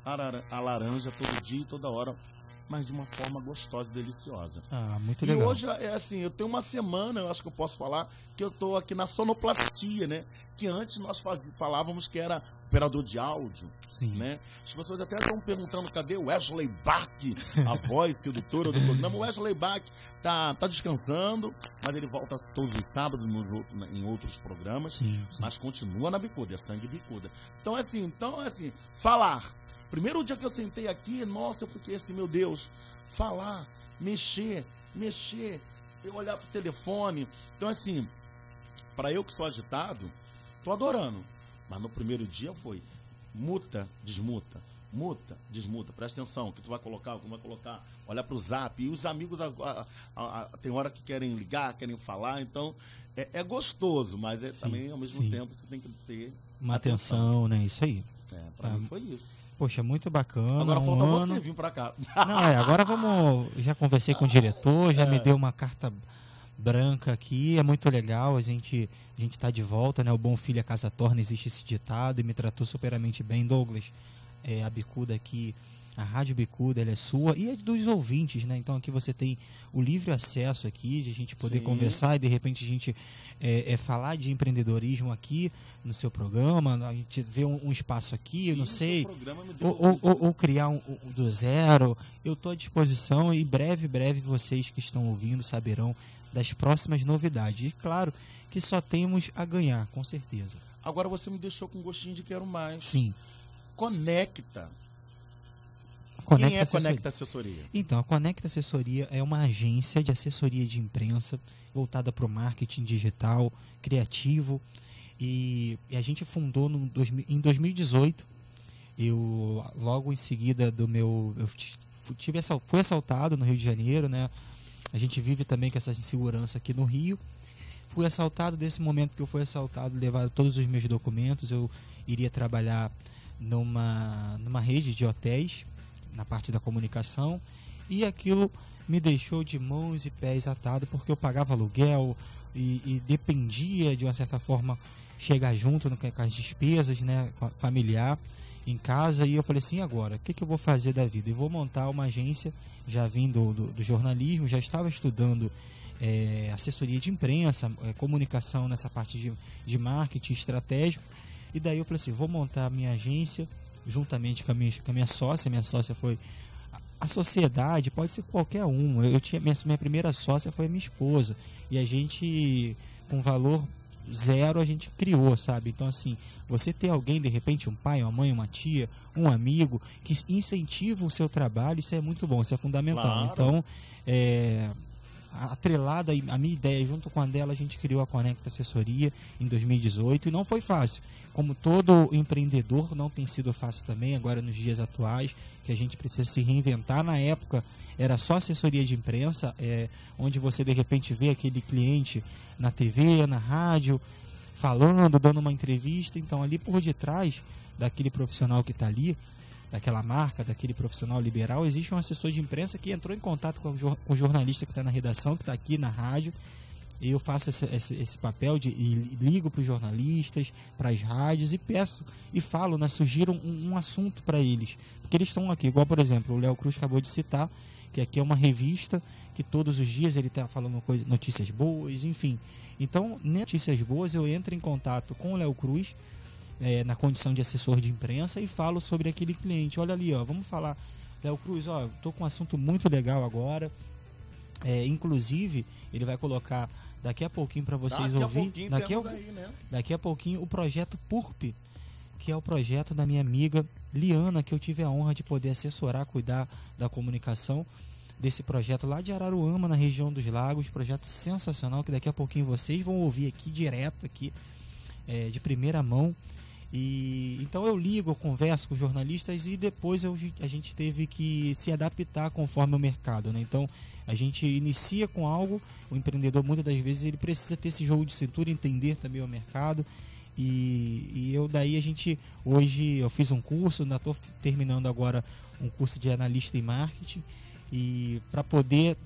a laranja todo dia e toda hora, mas de uma forma gostosa e deliciosa. Ah, muito E legal. hoje é assim, eu tenho uma semana, eu acho que eu posso falar, que eu tô aqui na sonoplastia, né? Que antes nós faz- falávamos que era operador de áudio, Sim. né? As pessoas até estão perguntando cadê o Wesley Bach, a [laughs] voz sedutora do programa. O Wesley Bach tá, tá descansando, mas ele volta todos os sábados nos em outros programas, Sim, mas continua na bicuda, é sangue bicuda. Então é assim, então é assim, falar. Primeiro dia que eu sentei aqui, nossa, eu fiquei assim, meu Deus, falar, mexer, mexer, eu olhar pro telefone. Então assim, para eu que sou agitado, tô adorando. Mas no primeiro dia foi muta, desmuta, muta, desmuta. Presta atenção, o que tu vai colocar, o que tu vai colocar. Olhar pro zap. E os amigos, a- a- a- tem hora que querem ligar, querem falar. Então, é, é gostoso, mas é também, ao mesmo sim. tempo, você tem que ter Uma atenção, né? Isso aí. É, pra Ah, mim foi isso. Poxa, muito bacana. Agora um falta ano. você vir pra cá. Não, é, agora vamos. Já conversei com o diretor, já [laughs] me É. deu uma carta branca aqui, é muito legal, a gente a gente tá de volta, né? O bom filho a casa torna, existe esse ditado e me tratou superamente bem, Douglas. É, a bicuda aqui, a Rádio Bicuda, ela é sua e é dos ouvintes, né? Então aqui você tem o livre acesso aqui, de a gente poder Sim. conversar e de repente a gente é, é, falar de empreendedorismo aqui no seu programa, a gente vê um, um espaço aqui, eu não sei, ou, ou- ou- ou criar um, um do zero. Eu estou à disposição e breve, breve vocês que estão ouvindo saberão das próximas novidades. E claro que só temos a ganhar, com certeza. Agora você me deixou com gostinho de quero mais. Sim. Conecta. Conecta Quem é Assessoria. Conecta Assessoria? Então, a Conecta Assessoria é uma agência de assessoria de imprensa voltada para o marketing digital, criativo. E, e a gente fundou no em 2018. Eu, logo em seguida do meu. Eu tive, fui assaltado no Rio de Janeiro, né? A gente vive também com essa insegurança aqui no Rio. Fui assaltado, desse momento que eu fui assaltado, levaram todos os meus documentos. Eu iria trabalhar numa, numa rede de hotéis, na parte da comunicação, e aquilo me deixou de mãos e pés atado porque eu pagava aluguel e, e dependia, de uma certa forma, chegar junto com as despesas né, familiar em casa. E eu falei assim: agora, o que, que eu vou fazer da vida? E vou montar uma agência, já vim do, do, jornalismo, já estava estudando é, assessoria de imprensa, é, comunicação nessa parte de, de marketing estratégico. E daí eu falei assim: vou montar minha agência juntamente com a minha, com a minha sócia. Minha sócia foi. a- sociedade pode ser qualquer um. Eu tinha minha, minha primeira sócia foi a minha esposa. E a gente, com valor zero, a gente criou, sabe? Então, assim, você ter alguém, de repente, um pai, uma mãe, uma tia, um amigo, que incentiva o seu trabalho, isso é muito bom, isso é fundamental. Claro. Então, é, atrelado à minha ideia, junto com a dela, a gente criou a Conecta Assessoria em 2018 e não foi fácil. Como todo empreendedor, não tem sido fácil também, agora nos dias atuais, que a gente precisa se reinventar. Na época, era só assessoria de imprensa, é, onde você de repente vê aquele cliente na TV, na rádio, falando, dando uma entrevista. Então, ali por detrás daquele profissional que está ali, daquela marca, daquele profissional liberal, existe um assessor de imprensa que entrou em contato com o, jornalista que está na redação, que está aqui na rádio. Eu faço esse, esse, esse papel de ligo para os jornalistas, para as rádios e peço e falo, né, sugiro um, um assunto para eles. Porque eles estão aqui, igual por exemplo, o Léo Cruz acabou de citar, que aqui é uma revista que todos os dias ele está falando coisa, notícias boas, enfim. Então, notícias boas, eu entro em contato com o Léo Cruz é, na condição de assessor de imprensa e falo sobre aquele cliente. Olha ali, ó, vamos falar, Léo Cruz, ó, tô com um assunto muito legal agora. É, inclusive, ele vai colocar daqui a pouquinho para vocês daqui ouvir. A daqui, a, aí, né? daqui a pouquinho o projeto PURP, que é o projeto da minha amiga Liana, que eu tive a honra de poder assessorar, cuidar da comunicação desse projeto lá de Araruama, na região dos lagos. Projeto sensacional que daqui a pouquinho vocês vão ouvir aqui direto aqui é, de primeira mão. E então eu ligo, eu converso com jornalistas e depois eu, a gente teve que se adaptar conforme o mercado, né? Então a gente inicia com algo, o empreendedor muitas das vezes ele precisa ter esse jogo de cintura, entender também o mercado. E, e eu daí a gente hoje eu fiz um curso, ainda estou terminando agora um curso de analista em marketing e para poder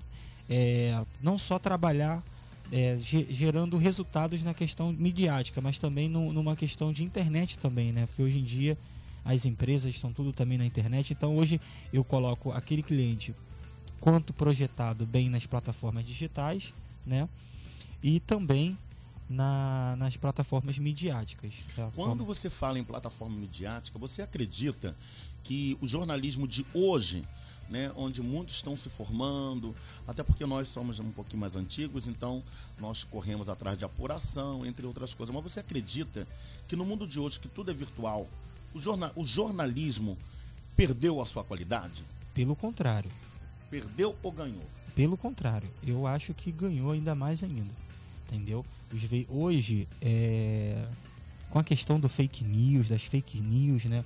é, não só trabalhar é, gerando resultados na questão midiática, mas também no, numa questão de internet também, né? Porque hoje em dia as empresas estão tudo também na internet. Então hoje eu coloco aquele cliente quanto projetado bem nas plataformas digitais, né? E também na, nas plataformas midiáticas. Tá? Quando você fala em plataforma midiática, você acredita que o jornalismo de hoje né, onde muitos estão se formando, até porque nós somos um pouquinho mais antigos, então nós corremos atrás de apuração, entre outras coisas. Mas você acredita que no mundo de hoje, que tudo é virtual, o, jornal, o jornalismo perdeu a sua qualidade? Pelo contrário. Perdeu ou ganhou? Pelo contrário, eu acho que ganhou ainda mais ainda. Entendeu? Hoje, é, com a questão do fake news, das fake news, né?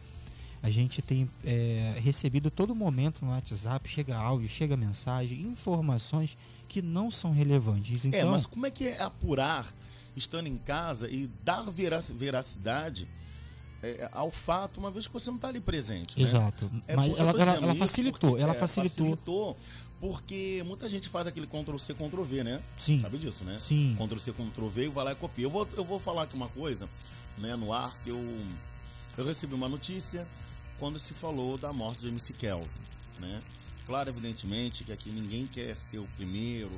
A gente tem é, recebido todo momento no WhatsApp, chega áudio, chega mensagem, informações que não são relevantes. É, então, é, mas como é que é apurar, estando em casa, e dar veracidade é, ao fato, uma vez que você não está ali presente? Né? Exato. É, mas ela, ela, ela facilitou, ela é, facilitou. facilitou. Porque muita gente faz aquele Ctrl-C, Ctrl-V, né? Sim. Sabe disso, né? Sim. Ctrl-C, Ctrl-V e vai lá e copia. Eu vou, eu vou falar aqui uma coisa, né, no ar, que eu, eu recebi uma notícia quando se falou da morte de MC Kelvin, né? Claro, evidentemente, que aqui ninguém quer ser o primeiro.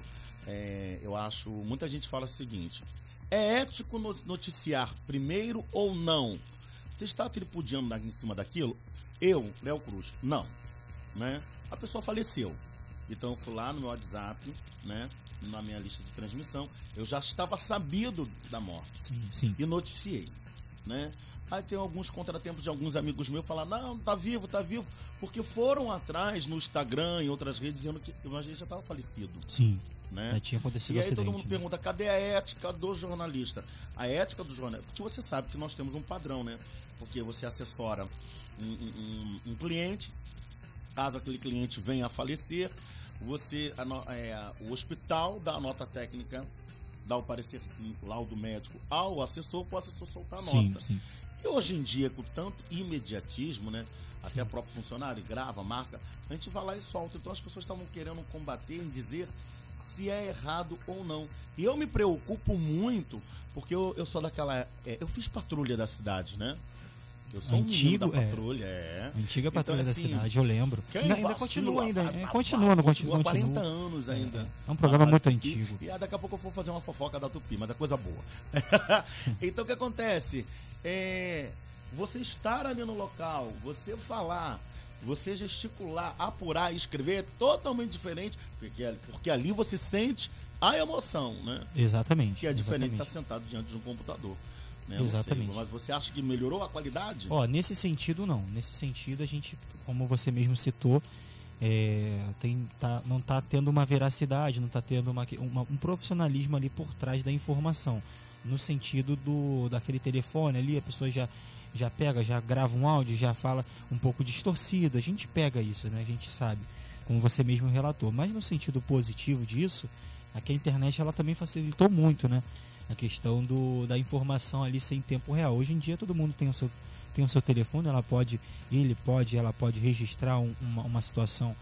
É, eu acho. Muita gente fala o seguinte: é ético noticiar primeiro ou não? Você está tripudiando em cima daquilo? Eu, Léo Cruz, não. Né? A pessoa faleceu. Então eu fui lá no meu WhatsApp, né? Na minha lista de transmissão. Eu já estava sabido da morte. Sim, sim. E noticiei. Né? Aí tem alguns contratempos de alguns amigos meus falar, não, tá vivo, tá vivo. Porque foram atrás no Instagram e outras redes dizendo que a gente já estava falecido. Sim. Né? Já tinha acontecido e aí acidente, todo mundo né? pergunta, cadê a ética do jornalista? A ética do jornalista, porque você sabe que nós temos um padrão, né? Porque você assessora um, um, um cliente, caso aquele cliente venha a falecer, você, é, o hospital dá a nota técnica, dá o parecer laudo médico ao assessor, para o assessor soltar a nota. Sim, sim. E hoje em dia, com tanto imediatismo, né? Até o próprio funcionário grava, marca, a gente vai lá e solta. Então as pessoas estavam querendo combater em dizer se é errado ou não. E eu me preocupo muito, porque eu, eu sou daquela. É, eu fiz patrulha da cidade, né? Eu sou Antigo, um da patrulha, é. é. Antiga patrulha então, assim, da cidade, eu lembro. Ainda, ainda continua ainda. A, é, a, continua, não continua. Há 40 continua. anos ainda. É, é um programa muito antigo. E daqui a pouco eu vou fazer uma fofoca da Tupi, mas é coisa boa. [laughs] [laughs] então o que acontece? É, você estar ali no local, você falar, você gesticular, apurar, escrever é totalmente diferente, porque, porque ali você sente a emoção, né? Exatamente. Que é diferente de estar sentado diante de um computador. Né? Exatamente. Sei, mas você acha que melhorou a qualidade? Ó, nesse sentido não. Nesse sentido a gente, como você mesmo citou, é, tem, tá, não está tendo uma veracidade, não está tendo uma, uma, um profissionalismo ali por trás da informação. No sentido do daquele telefone ali, a pessoa já, já pega, já grava um áudio, já fala um pouco distorcido. A gente pega isso, né? A gente sabe, como você mesmo relatou. Mas no sentido positivo disso, aqui a internet ela também facilitou muito, né? A questão do, da informação ali sem tempo real. Hoje em dia todo mundo tem o seu tem o seu telefone, ela pode, ele pode, ela pode registrar um, uma, uma situação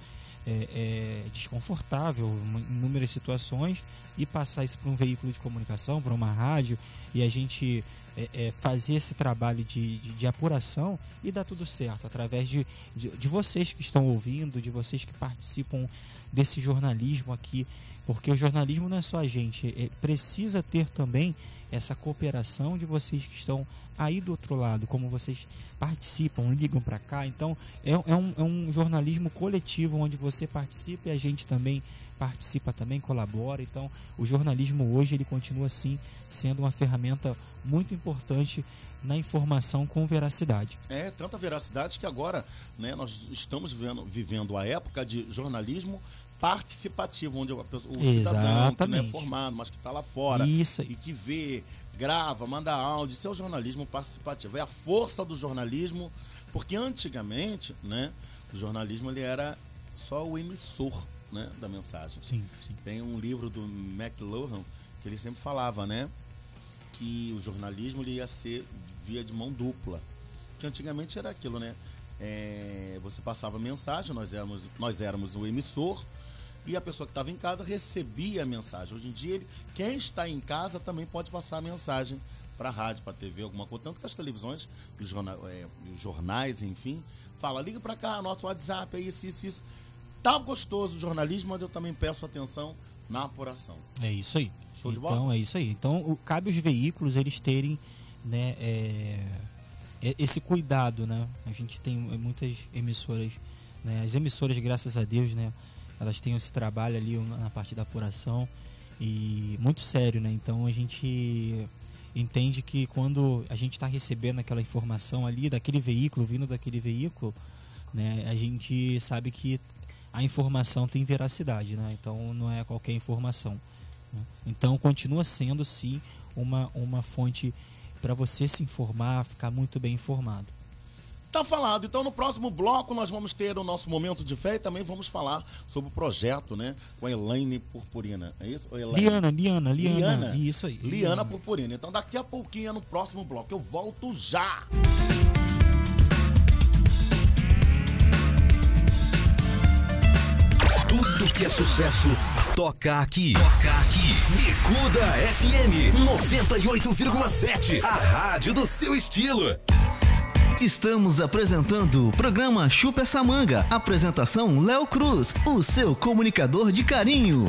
é, é, desconfortável em inúmeras situações e passar isso para um veículo de comunicação, para uma rádio e a gente é, é, fazer esse trabalho de, de, de, apuração e dar tudo certo através de, de, de, vocês que estão ouvindo, de vocês que participam desse jornalismo aqui, porque o jornalismo não é só a gente, é, precisa ter também essa cooperação de vocês que estão aí do outro lado, como vocês participam, ligam para cá. Então, é, é, um, é um jornalismo coletivo onde você participa e a gente também participa também, colabora. Então, o jornalismo hoje ele continua assim sendo uma ferramenta muito importante na informação com veracidade. É, tanta veracidade que agora né, nós estamos vivendo, vivendo a época de jornalismo participativo, onde o, o cidadão que não é formado, mas que está lá fora Isso. e que vê, grava, manda áudio, isso é o jornalismo participativo. É a força do jornalismo, porque antigamente, né, o jornalismo ele era só o emissor né, da mensagem. Sim, sim. Tem um livro do McLuhan que ele sempre falava, né, que o jornalismo ele ia ser via de mão dupla. Que antigamente era aquilo, né? É, você passava mensagem, nós éramos, nós éramos o emissor, e a pessoa que estava em casa recebia a mensagem. Hoje em dia, ele, quem está em casa também pode passar a mensagem para a rádio, para a TV, alguma coisa. Tanto que as televisões, os, jornais, é, os jornais enfim, fala, liga para cá, nosso WhatsApp, é isso, isso, isso. Tá gostoso o jornalismo, mas eu também peço atenção na apuração. É isso aí. Show então, de bola? é isso aí. Então, o, cabe os veículos eles terem né, é, é, esse cuidado, né? A gente tem muitas emissoras, né? As emissoras, graças a Deus, né? Elas têm esse trabalho ali na parte da apuração e muito sério, né? Então a gente entende que quando a gente está recebendo aquela informação ali daquele veículo, vindo daquele veículo, né? A gente sabe que a informação tem veracidade, né? Então não é qualquer informação. Né? Então continua sendo sim uma, uma fonte para você se informar, ficar muito bem informado. Tá falado. Então, no próximo bloco, nós vamos ter o nosso momento de fé e também vamos falar sobre o projeto, né? Com a Elaine Purpurina. É isso? Elaine? Liana, Liana, Liana. Liana. Isso aí. Liana, Liana Purpurina. Então, daqui a pouquinho, no próximo bloco, eu volto já. Tudo que é sucesso, toca aqui. Toca aqui. Bicuda FM 98,7. A rádio do seu estilo. Estamos apresentando o programa Chupa essa manga. Apresentação Léo Cruz, o seu comunicador de carinho.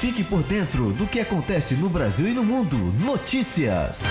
Fique por dentro do que acontece no Brasil e no mundo. Notícias.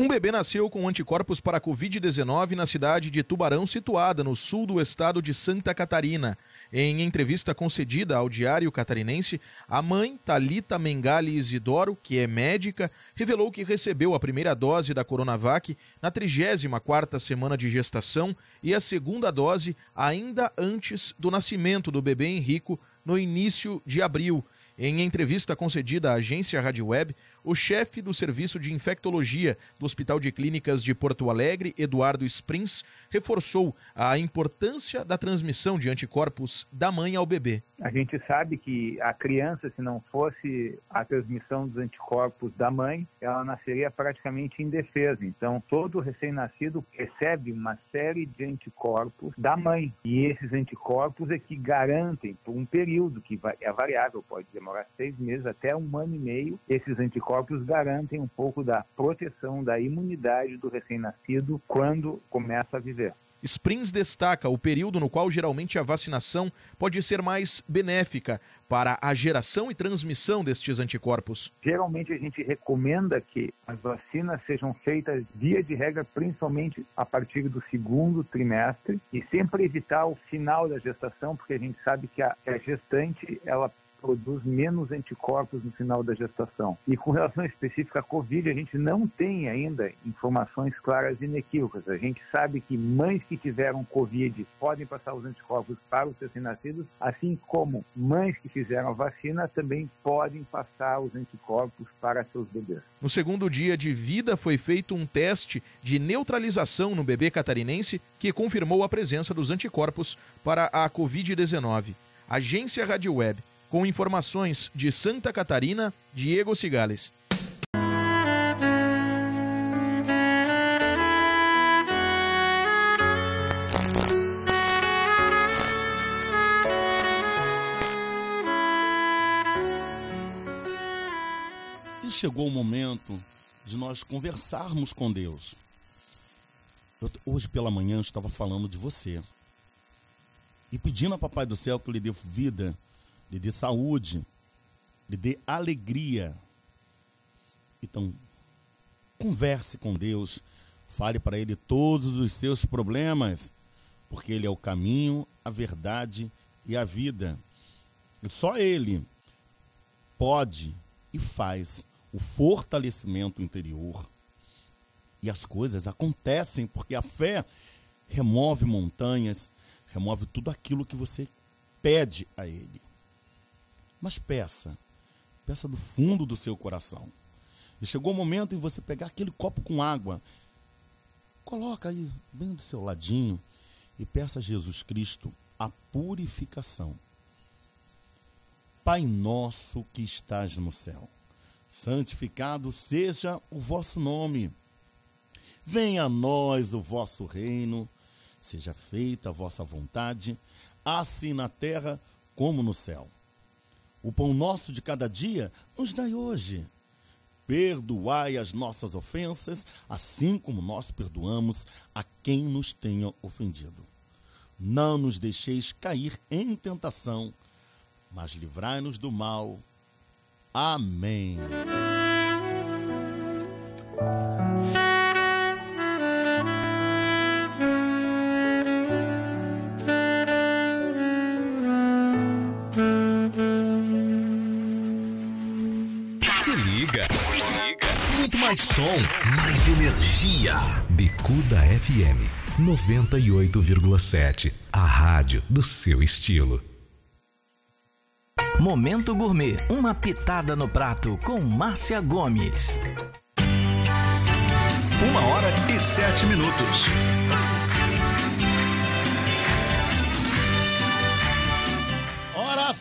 Um bebê nasceu com anticorpos para a Covid-19 na cidade de Tubarão, situada no sul do estado de Santa Catarina. Em entrevista concedida ao Diário Catarinense, a mãe, Talita Mengali Isidoro, que é médica, revelou que recebeu a primeira dose da Coronavac na 34ª semana de gestação e a segunda dose ainda antes do nascimento do bebê Henrico, no início de abril. Em entrevista concedida à agência Rádio Web, o chefe do Serviço de Infectologia do Hospital de Clínicas de Porto Alegre, Eduardo Sprins, reforçou a importância da transmissão de anticorpos da mãe ao bebê. A gente sabe que a criança, se não fosse a transmissão dos anticorpos da mãe, ela nasceria praticamente indefesa. Então, todo recém-nascido recebe uma série de anticorpos da mãe. E esses anticorpos é que garantem, por um período que é variável, pode demorar seis meses até um ano e meio, esses anticorpos garantem um pouco da proteção da imunidade do recém-nascido quando começa a viver. Springs destaca o período no qual geralmente a vacinação pode ser mais benéfica para a geração e transmissão destes anticorpos. Geralmente a gente recomenda que as vacinas sejam feitas via de regra, principalmente a partir do segundo trimestre e sempre evitar o final da gestação, porque a gente sabe que a, a gestante ela produz menos anticorpos no final da gestação. E com relação específica à Covid, a gente não tem ainda informações claras e inequívocas. A gente sabe que mães que tiveram Covid podem passar os anticorpos para os recém-nascidos, assim como mães que fizeram a vacina também podem passar os anticorpos para seus bebês. No segundo dia de vida, foi feito um teste de neutralização no bebê catarinense que confirmou a presença dos anticorpos para a Covid-19. Agência Rádio Web, com informações de Santa Catarina, Diego Cigales. E chegou o momento de nós conversarmos com Deus. Eu, hoje pela manhã eu estava falando de você. E pedindo a Papai do Céu que lhe dê vida, lhe dê saúde, lhe dê alegria. Então, converse com Deus, fale para Ele todos os seus problemas, porque Ele é o caminho, a verdade e a vida. E só Ele pode e faz o fortalecimento interior. E as coisas acontecem porque a fé remove montanhas, remove tudo aquilo que você pede a Ele. Mas peça, peça do fundo do seu coração. E chegou o momento em você pegar aquele copo com água, coloca aí bem do seu ladinho e peça a Jesus Cristo a purificação. Pai nosso que estás no céu, santificado seja o vosso nome. Venha a nós o vosso reino, seja feita a vossa vontade, assim na terra como no céu. O pão nosso de cada dia nos dai hoje. Perdoai as nossas ofensas, assim como nós perdoamos a quem nos tenha ofendido. Não nos deixeis cair em tentação, mas livrai-nos do mal. Amém. Mais som, mais energia. Bicuda FM 98,7. A rádio do seu estilo. Momento Gourmet, uma pitada no prato com Márcia Gomes. Uma hora e sete minutos.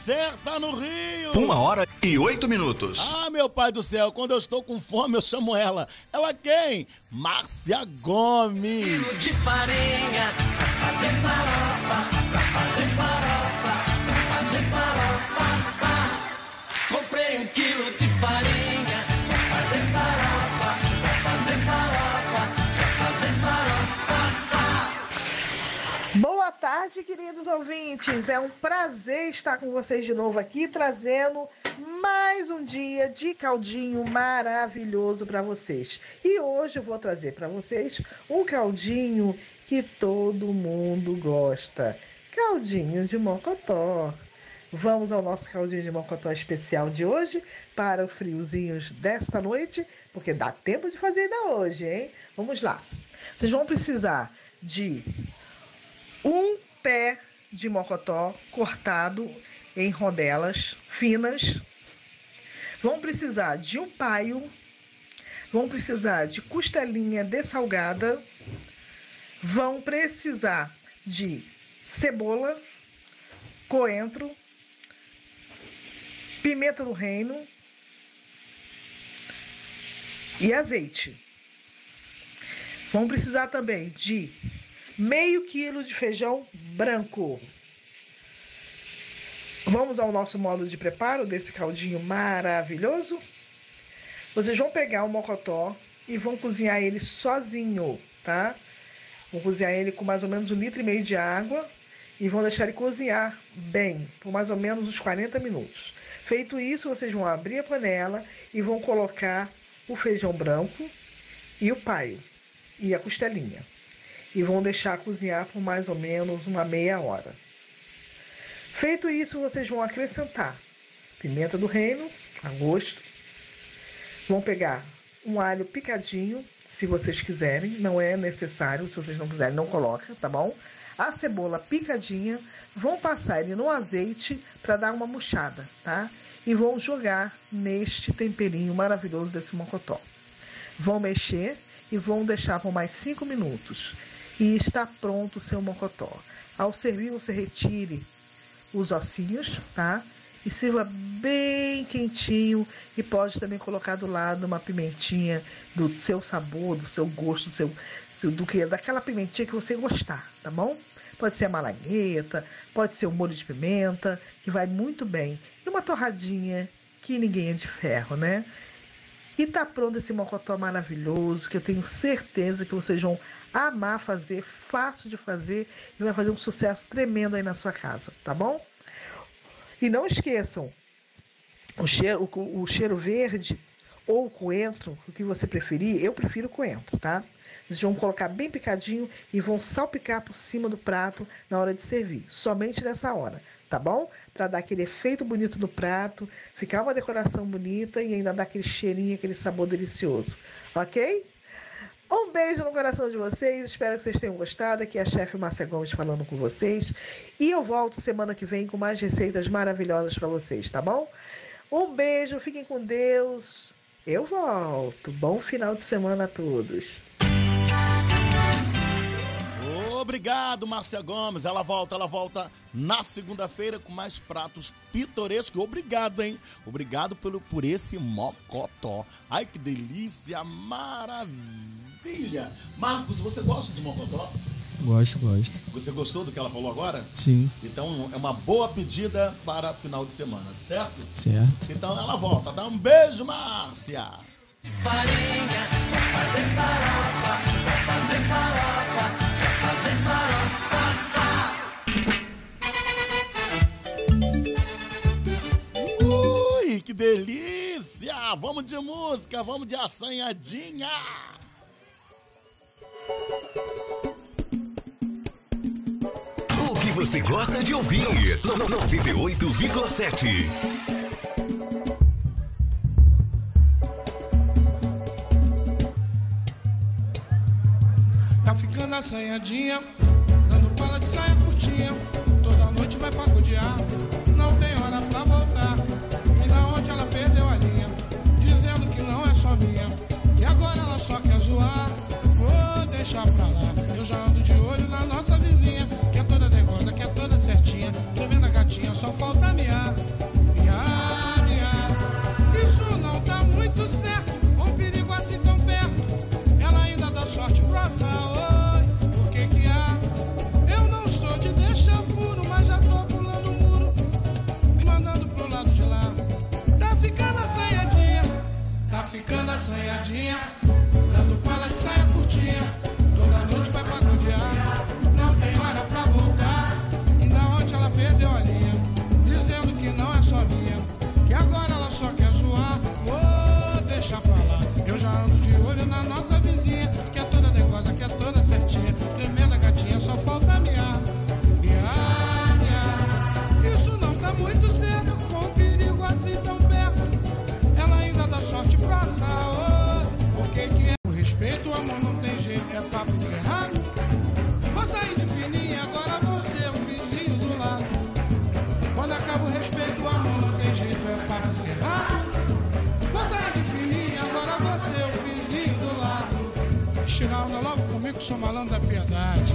Hora certa no Rio! Uma hora e oito minutos. Ah, meu pai do céu, quando eu estou com fome, eu chamo ela. Ela quem? Márcia Gomes. de farinha pra fazer farofa, pra fazer farofa, pra fazer farofa. Comprei um quilo de farinha tarde, queridos ouvintes. É um prazer estar com vocês de novo aqui, trazendo mais um dia de caldinho maravilhoso para vocês. E hoje eu vou trazer para vocês um caldinho que todo mundo gosta: caldinho de mocotó. Vamos ao nosso caldinho de mocotó especial de hoje para os friozinhos desta noite, porque dá tempo de fazer ainda hoje, hein? Vamos lá. Vocês vão precisar de um pé de mocotó cortado em rodelas finas. Vão precisar de um paio. Vão precisar de costelinha dessalgada. Vão precisar de cebola, coentro, pimenta do reino e azeite. Vão precisar também de meio quilo de feijão branco. Vamos ao nosso modo de preparo desse caldinho maravilhoso? Vocês vão pegar o mocotó e vão cozinhar ele sozinho, tá? Vão cozinhar ele com mais ou menos um litro e meio de água e vão deixar ele cozinhar bem, por mais ou menos uns 40 minutos. Feito isso, vocês vão abrir a panela e vão colocar o feijão branco e o paio e a costelinha e vão deixar cozinhar por mais ou menos uma meia hora. Feito isso, vocês vão acrescentar pimenta do reino, a gosto. Vão pegar um alho picadinho, se vocês quiserem, não é necessário, se vocês não quiserem, não coloca, tá bom? A cebola picadinha, vão passar ele no azeite para dar uma murchada, tá? E vão jogar neste temperinho maravilhoso desse mocotó. Vão mexer e vão deixar por mais 5 minutos. E está pronto o seu mocotó. Ao servir, você retire os ossinhos, tá? E sirva bem quentinho e pode também colocar do lado uma pimentinha do seu sabor, do seu gosto, do seu, do que daquela pimentinha que você gostar, tá bom? Pode ser a malagueta, pode ser o molho de pimenta, que vai muito bem. E uma torradinha que ninguém é de ferro, né? E tá pronto esse mocotó maravilhoso, que eu tenho certeza que vocês vão amar fazer, fácil de fazer e vai fazer um sucesso tremendo aí na sua casa, tá bom? E não esqueçam, o cheiro, o, o cheiro verde ou o coentro, o que você preferir, eu prefiro o coentro, tá? Vocês vão colocar bem picadinho e vão salpicar por cima do prato na hora de servir, somente nessa hora, tá bom? Para dar aquele efeito bonito no prato, ficar uma decoração bonita e ainda dar aquele cheirinho, aquele sabor delicioso, ok? Um beijo no coração de vocês, espero que vocês tenham gostado. Aqui é a chefe Márcia Gomes falando com vocês. E eu volto semana que vem com mais receitas maravilhosas para vocês, tá bom? Um beijo, fiquem com Deus. Eu volto. Bom final de semana a todos. Obrigado, Márcia Gomes. Ela volta, ela volta na segunda-feira com mais pratos pitorescos. Obrigado, hein? Obrigado pelo, por esse mocotó. Ai, que delícia, maravilha. Marcos, você gosta de mocotó? Gosto, gosto. Você gostou do que ela falou agora? Sim. Então é uma boa pedida para final de semana, certo? Certo. Então ela volta. Dá um beijo, Márcia. farinha, pra fazer farofa, fazer farofa, delícia! Vamos de música, vamos de assanhadinha! O que você gosta de ouvir? 98,7. Tá ficando assanhadinha, dando pala de saia curtinha. Toda noite vai pagodear, Eu já ando de olho na nossa vizinha, que é toda negosa, que é toda certinha. Tremenda gatinha, só falta miar. Miar. Isso não tá muito certo, com perigo assim tão perto. Ela ainda dá sorte pro azar, oi, por que que há? Eu não sou de deixar furo, mas já tô pulando o muro, me mandando pro lado de lá. Tá ficando assanhadinha, tá ficando assanhadinha, dando pala de saia malandro da. Piedade,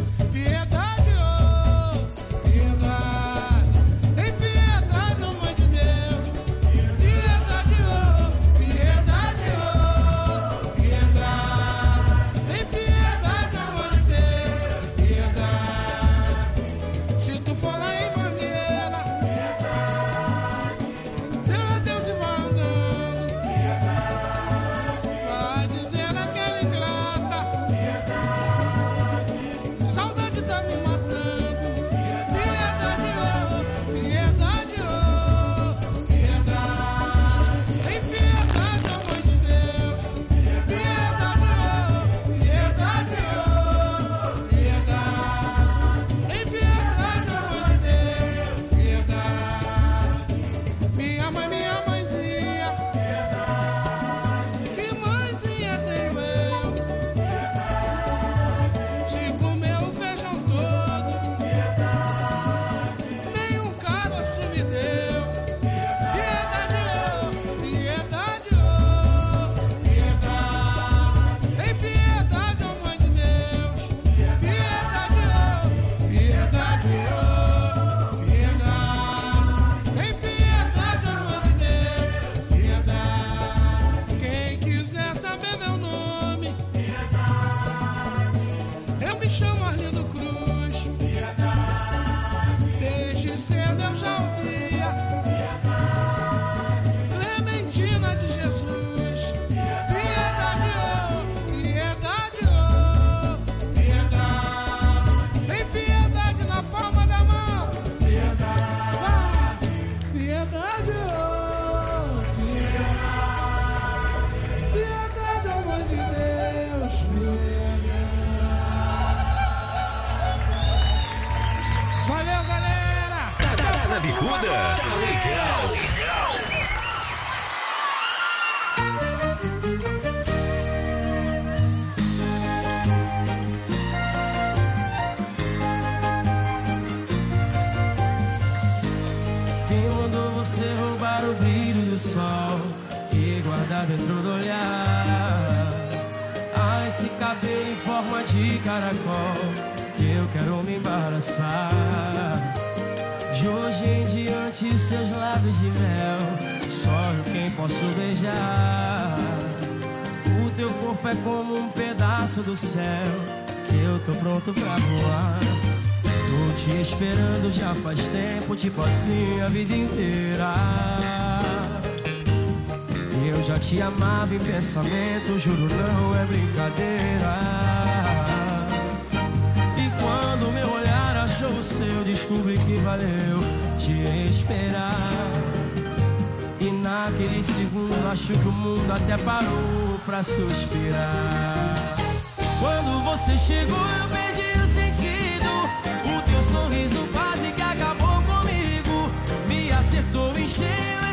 tempo, tipo assim a vida inteira. Eu já te amava em pensamento, juro não é brincadeira. E quando meu olhar achou o seu, descobri que valeu te esperar. E naquele segundo acho que o mundo até parou pra suspirar. Quando você chegou, eu perdi o sentido. O teu sorriso quase Shame.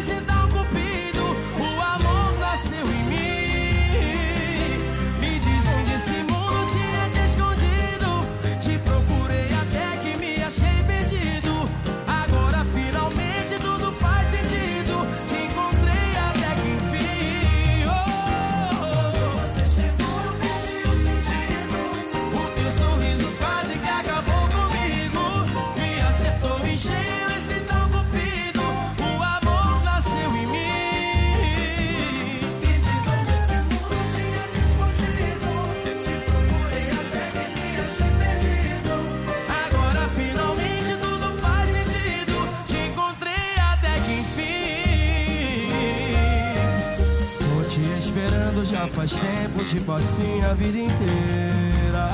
Faz tempo, tipo assim a vida inteira.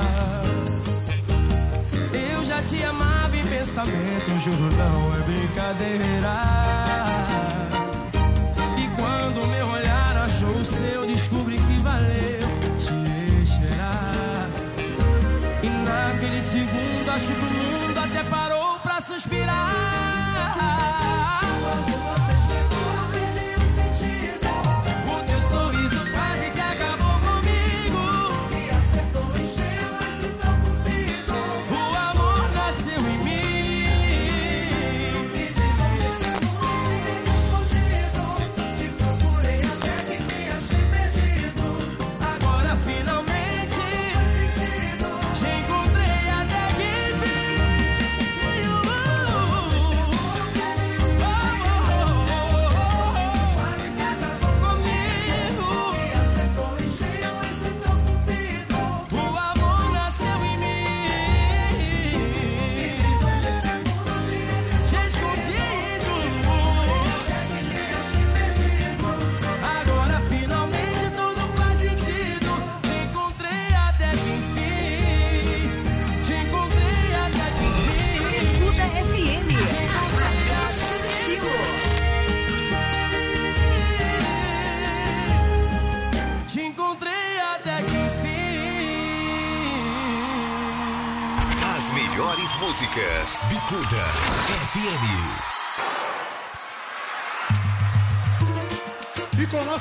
Eu já te amava em pensamento, juro não é brincadeira. E quando meu olhar achou o seu, descobri que valeu te esperar. E naquele segundo acho que o mundo até parou pra suspirar.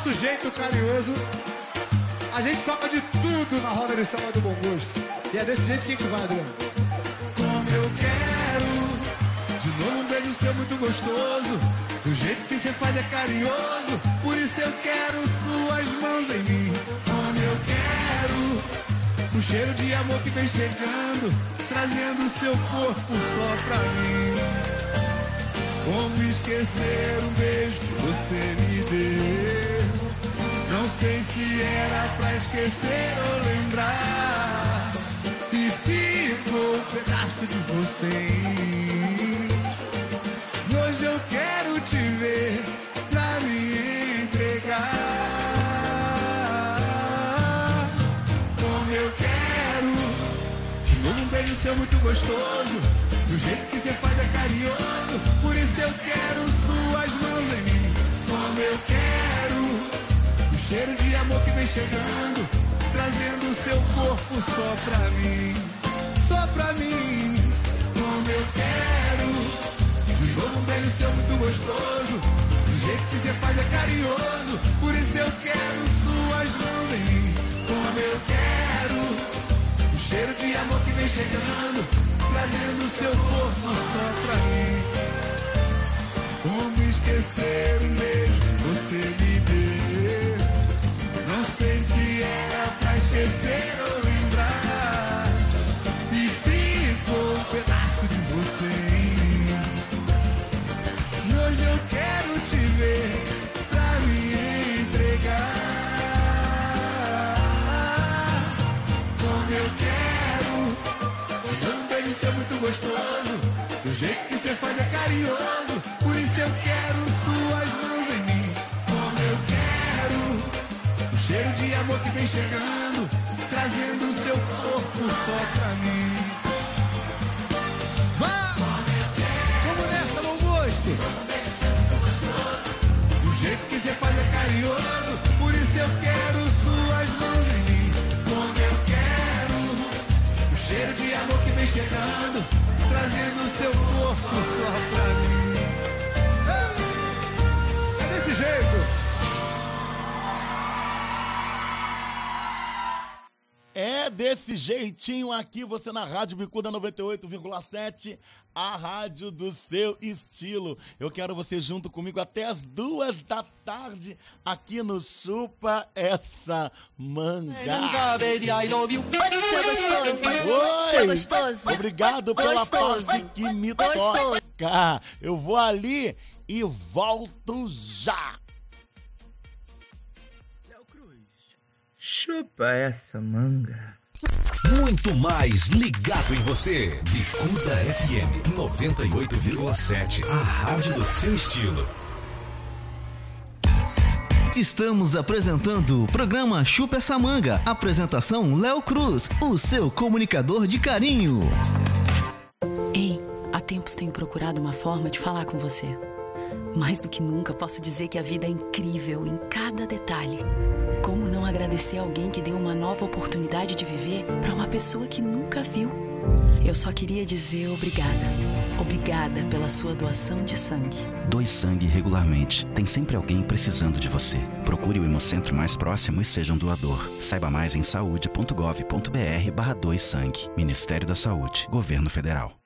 Nosso jeito carinhoso, a gente toca de tudo na roda de samba do bom gosto. E é desse jeito que a gente vai, Adriano. Como eu quero, de novo um beijo seu muito gostoso. Do jeito que você faz é carinhoso, por isso eu quero suas mãos em mim. Como eu quero, o cheiro de amor que vem chegando, trazendo seu corpo só pra mim. Como esquecer um beijo que você me deu? Sei se era pra esquecer ou lembrar. E ficou um pedaço de você. E hoje eu quero te ver pra me entregar. Como eu quero de novo um beijo seu muito gostoso. Do jeito que você faz é carinhoso. Por isso eu quero suas mãos em mim. Como eu quero. O cheiro de amor que vem chegando. Trazendo seu corpo só pra mim. Só pra mim. Como eu quero. De novo um beijo seu muito gostoso. Do jeito que você faz é carinhoso. Por isso eu quero suas mãos em mim. Como eu quero. O cheiro de amor que vem chegando, trazendo seu corpo vem chegando. Trazendo seu corpo só pra mim. Vá! Vamos nessa, bom gosto! Do jeito que você faz é carinhoso, por isso eu quero suas mãos em mim. Como eu quero o cheiro de amor que vem chegando, trazendo seu corpo só pra mim. É desse jeitinho aqui, você na Rádio Bicuda 98,7, a rádio do seu estilo. Eu quero você junto comigo até as duas da tarde aqui no Chupa Essa Manga. Seu gostoso. Oi! Gostoso. Obrigado pela parte que me toca. Eu vou ali e volto já. Chupa essa manga. Muito mais ligado em você. Bicuda FM 98,7. A rádio do seu estilo. Estamos apresentando o programa Chupa essa manga. Apresentação Léo Cruz, o seu comunicador de carinho. Ei, há tempos tenho procurado uma forma de falar com você. Mais do que nunca, posso dizer que a vida é incrível em cada detalhe. Como não agradecer alguém que deu uma nova oportunidade de viver para uma pessoa que nunca viu? Eu só queria dizer obrigada. Obrigada pela sua doação de sangue. Doe sangue regularmente. Tem sempre alguém precisando de você. Procure o Hemocentro mais próximo e seja um doador. Saiba mais em saúde.gov.br barra doe sangue. Ministério da Saúde. Governo Federal.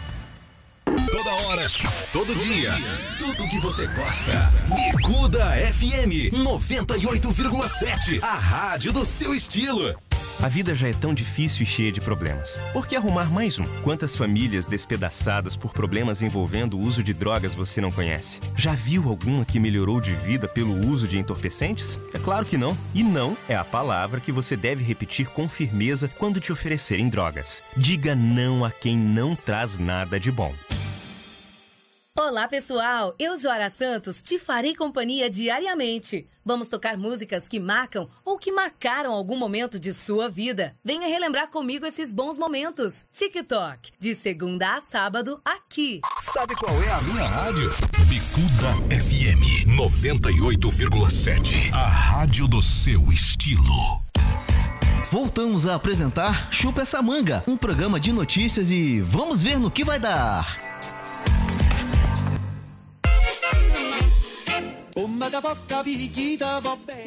Toda hora, todo dia, tudo que você gosta. Bicuda FM 98,7. A rádio do seu estilo. A vida já é tão difícil e cheia de problemas. Por que arrumar mais um? Quantas famílias despedaçadas por problemas envolvendo o uso de drogas você não conhece? Já viu alguma que melhorou de vida pelo uso de entorpecentes? É claro que não. E não é a palavra que você deve repetir com firmeza quando te oferecerem drogas. Diga não a quem não traz nada de bom. Olá, pessoal! Eu, Joara Santos, te farei companhia diariamente. Vamos tocar músicas que marcam ou que marcaram algum momento de sua vida. Venha relembrar comigo esses bons momentos. TikTok, de segunda a sábado, aqui. Sabe qual é a minha rádio? Bicuda FM 98,7. A rádio do seu estilo. Voltamos a apresentar Chupa essa manga, um programa de notícias e vamos ver no que vai dar.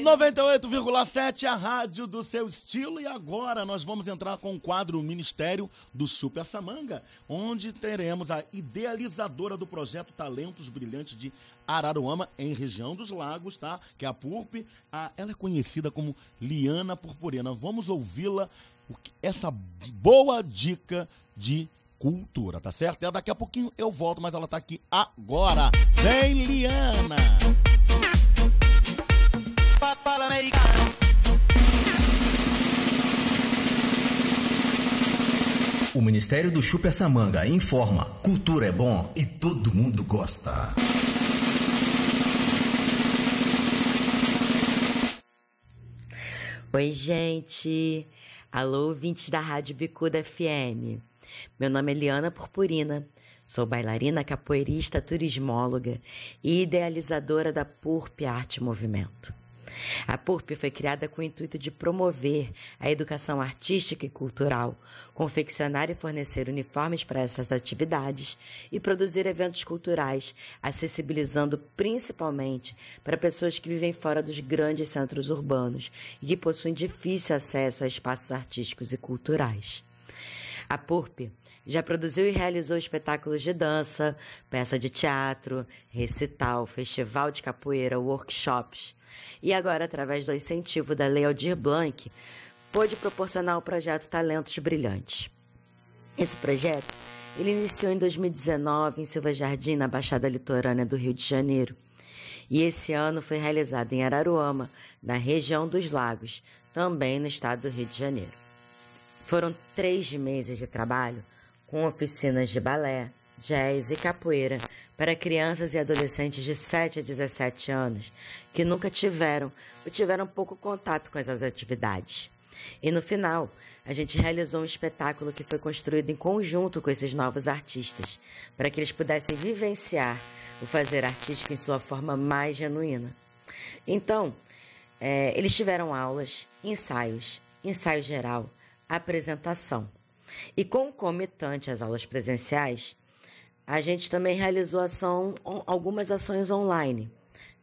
98,7 a rádio do seu estilo e agora nós vamos entrar com o quadro Ministério do Chupa essa Manga, onde teremos a idealizadora do projeto Talentos Brilhantes de Araruama, em região dos lagos, tá? Que é a PURP. A- ela é conhecida como Liana Purpurina. Vamos ouvi-la, essa boa dica de cultura, tá certo? E daqui a pouquinho eu volto, mas ela tá aqui agora. Vem, Liana! O Ministério do Chupa essa manga informa: cultura é bom e todo mundo gosta. Oi, gente. Alô, ouvintes da Rádio Bicuda FM. Meu nome é Liana Purpurina. Sou bailarina, capoeirista, turismóloga e idealizadora da PURP Arte Movimento. A PURP foi criada com o intuito de promover a educação artística e cultural, confeccionar e fornecer uniformes para essas atividades e produzir eventos culturais, acessibilizando principalmente para pessoas que vivem fora dos grandes centros urbanos e que possuem difícil acesso a espaços artísticos e culturais. A PURP já produziu e realizou espetáculos de dança, peça de teatro, recital, festival de capoeira, workshops. E agora, através do incentivo da Lei Aldir Blanc, pôde proporcionar o projeto Talentos Brilhantes. Esse projeto ele iniciou em 2019 em Silva Jardim, na Baixada Litorânea do Rio de Janeiro. E esse ano foi realizado em Araruama, na região dos Lagos, também no estado do Rio de Janeiro. Foram três meses de trabalho com oficinas de balé, jazz e capoeira para crianças e adolescentes de 7 a 17 anos que nunca tiveram ou tiveram pouco contato com essas atividades. E no final, a gente realizou um espetáculo que foi construído em conjunto com esses novos artistas, para que eles pudessem vivenciar o fazer artístico em sua forma mais genuína. Então, é, eles tiveram aulas, ensaios, ensaio geral, apresentação. E concomitante às aulas presenciais, a gente também realizou ação, algumas ações online.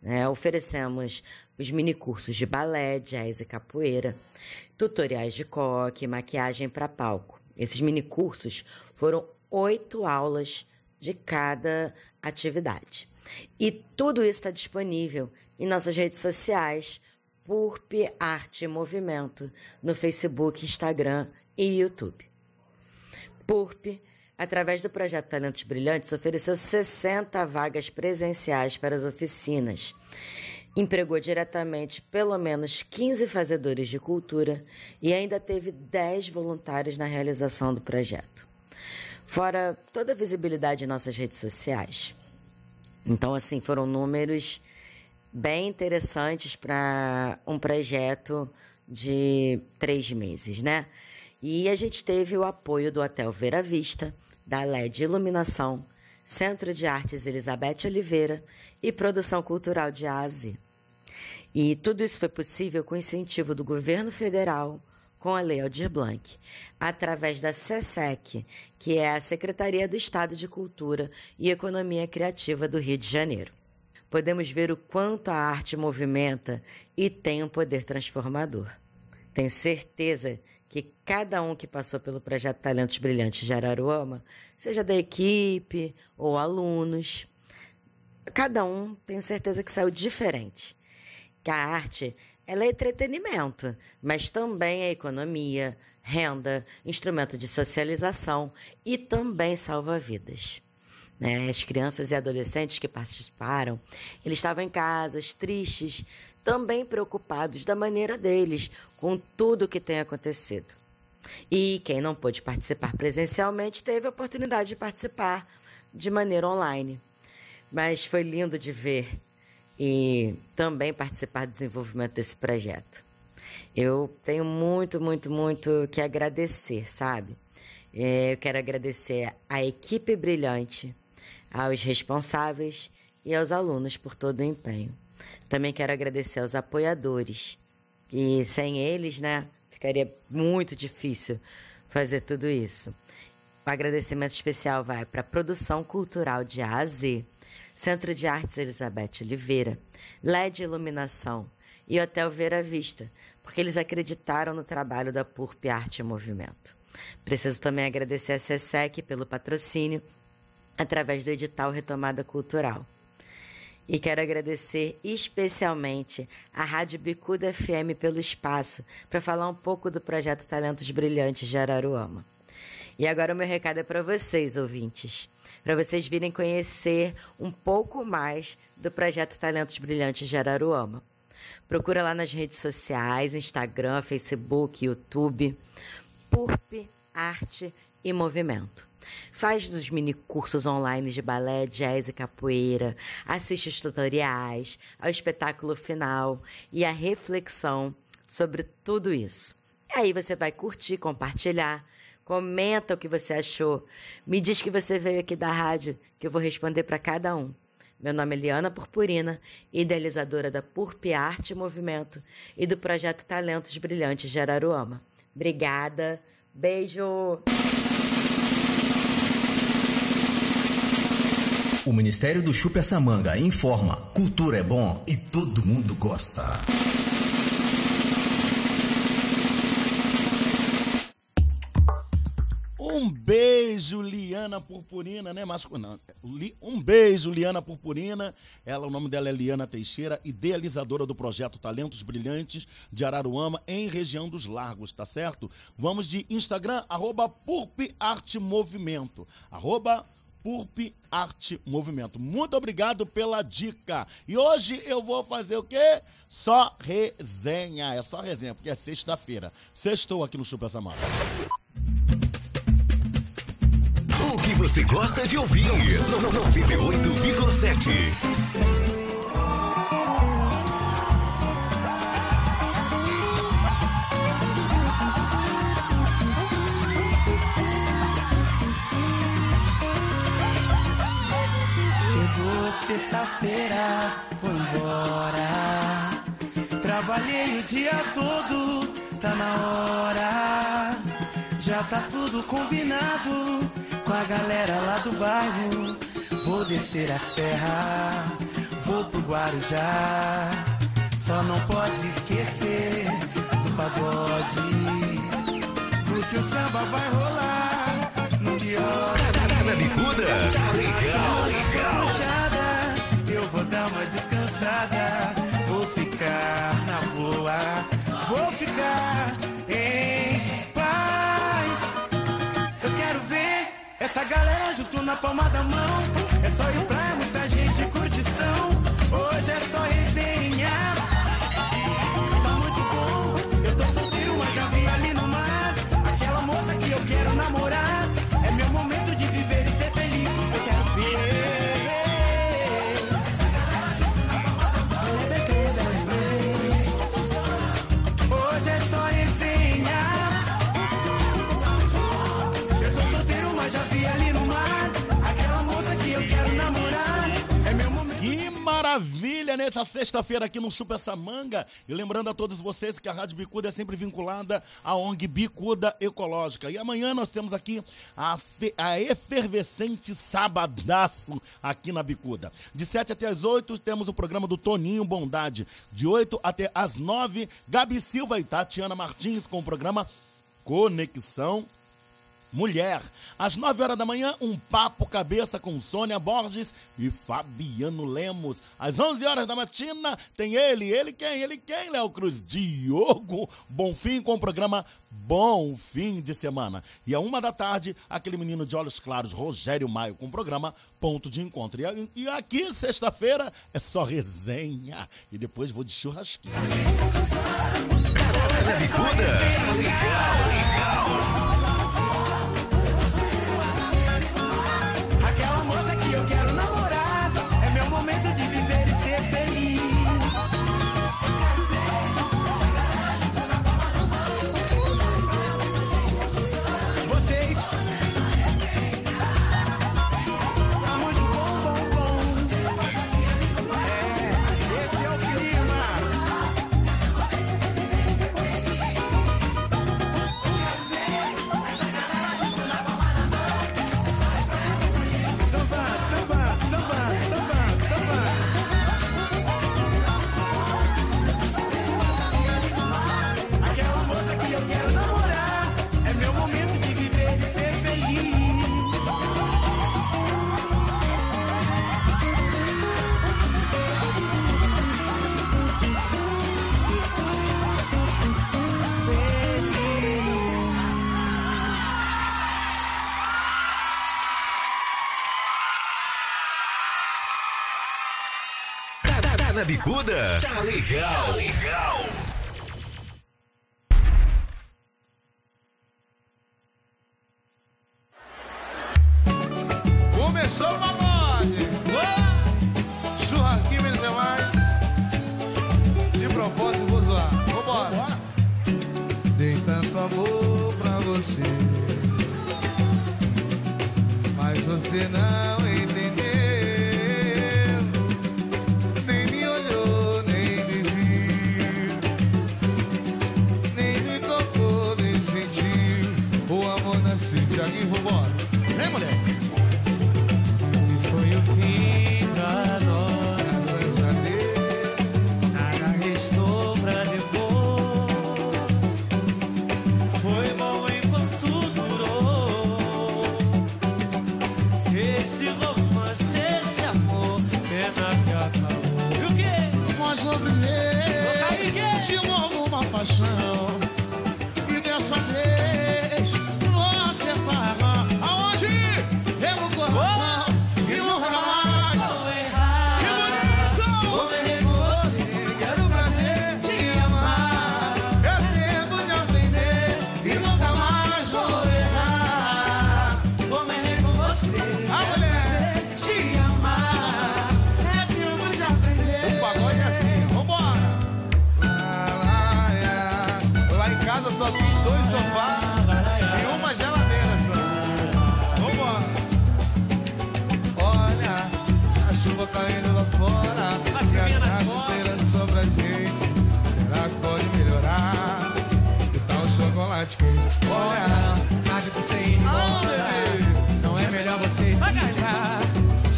Né? Oferecemos os minicursos de balé, jazz e capoeira, tutoriais de coque, maquiagem para palco. Esses minicursos foram oito aulas de cada atividade. E tudo isso está disponível em nossas redes sociais, PURP Arte Movimento, no Facebook, Instagram e YouTube. PURP através do projeto Talentos Brilhantes, ofereceu 60 vagas presenciais para as oficinas. Empregou diretamente pelo menos 15 fazedores de cultura e ainda teve 10 voluntários na realização do projeto. Fora toda a visibilidade em nossas redes sociais. Então, assim, foram números bem interessantes para um projeto de três meses, né? E a gente teve o apoio do Hotel Vera Vista, da LED Iluminação, Centro de Artes Elizabeth Oliveira e Produção Cultural de Ásia. E tudo isso foi possível com o incentivo do governo federal, com a Lei Aldir Blanc, através da SESEC, que é a Secretaria do Estado de Cultura e Economia Criativa do Rio de Janeiro. Podemos ver o quanto a arte movimenta e tem um poder transformador. Tenho certeza que cada um que passou pelo projeto Talentos Brilhantes de Araruama, seja da equipe ou alunos, cada um tenho certeza que saiu diferente. Que a arte ela é entretenimento, mas também é economia, renda, instrumento de socialização e também salva vidas. Né? As crianças e adolescentes que participaram, eles estavam em casas, tristes, também preocupados da maneira deles com tudo o que tem acontecido. E quem não pôde participar presencialmente teve a oportunidade de participar de maneira online. Mas foi lindo de ver e também participar do desenvolvimento desse projeto. Eu tenho muito, muito, muito que agradecer, sabe? É, eu quero agradecer à equipe brilhante, aos responsáveis e aos alunos por todo o empenho. Também quero agradecer aos apoiadores, que sem eles, né, ficaria muito difícil fazer tudo isso. O agradecimento especial vai para a Produção Cultural de A a Z, Centro de Artes Elizabeth Oliveira, LED Iluminação e Hotel Vera Vista, porque eles acreditaram no trabalho da PURP Arte e Movimento. Preciso também agradecer a SESEC pelo patrocínio através do edital Retomada Cultural. E quero agradecer especialmente à Rádio Bicuda FM pelo espaço para falar um pouco do projeto Talentos Brilhantes de Araruama. E agora o meu recado é para vocês, ouvintes, para vocês virem conhecer um pouco mais do projeto Talentos Brilhantes de Araruama. Procura lá nas redes sociais, Instagram, Facebook, YouTube, PURP, Arte e Movimento. Faz os mini cursos online de balé, jazz e capoeira, assiste os tutoriais, ao espetáculo final e a reflexão sobre tudo isso. E aí você vai curtir, compartilhar, comenta o que você achou, me diz que você veio aqui da rádio, que eu vou responder para cada um. Meu nome é Liana Purpurina, idealizadora da Purp Arte e Movimento e do projeto Talentos Brilhantes de Araruama. Obrigada, beijo! O Ministério do Chupa essa manga informa: cultura é bom e todo mundo gosta. Um beijo, Liana Purpurina, né? Mas, não, um beijo, Liana Purpurina. Ela, o nome dela é Liana Teixeira, idealizadora do projeto Talentos Brilhantes de Araruama, em região dos Lagos, tá certo? Vamos de Instagram, arroba. Arroba Purp Arte Movimento. Muito obrigado pela dica. E hoje eu vou fazer o quê? Só resenha. É só resenha, porque é sexta-feira. Sextou aqui no Chupa essa Mata. O que você gosta de ouvir? 98,7. Sexta-feira, vou embora. Trabalhei o dia todo, tá na hora. Já tá tudo combinado com a galera lá do bairro. Vou descer a serra, vou pro Guarujá. Só não pode esquecer do pagode. Porque o samba vai rolar no. Na bicuda? Legal. Na palma da mão. É só ir pra maravilha nessa sexta-feira aqui no Chupa essa Manga. E lembrando a todos vocês que a Rádio Bicuda é sempre vinculada à ONG Bicuda Ecológica. E amanhã nós temos aqui a, a efervescente Sabadaço aqui na Bicuda. De 7 até as 8 temos o programa do Toninho Bondade. De 8 até as 9, Gabi Silva e Tatiana Martins com o programa Conexão Mulher. Às 9 horas da manhã, um papo cabeça com Sônia Borges e Fabiano Lemos. Às 11 horas da matina, tem ele, ele quem? Ele quem, Léo Cruz? Diogo Bonfim com o programa Bom Fim de Semana. E à uma da tarde, aquele menino de olhos claros, Rogério Maio, com o programa Ponto de Encontro. E, a- aqui, sexta-feira, é só resenha. E depois vou de churrasquinho. Tá na bicuda? Tá legal, legal.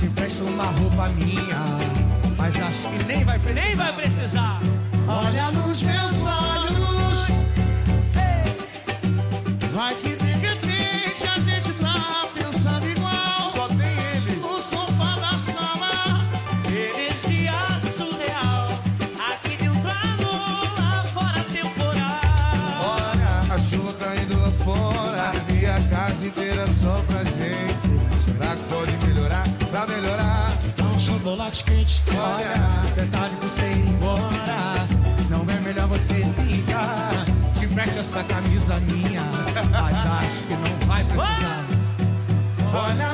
Você empresta uma roupa minha, mas acho que nem vai precisar. Nem vai precisar. Olha nos meus olhos, vai que Olha, quente estoura. Metade você ir embora. Não é melhor você ficar. Te preste essa camisa minha. Mas acho que não vai precisar. Olha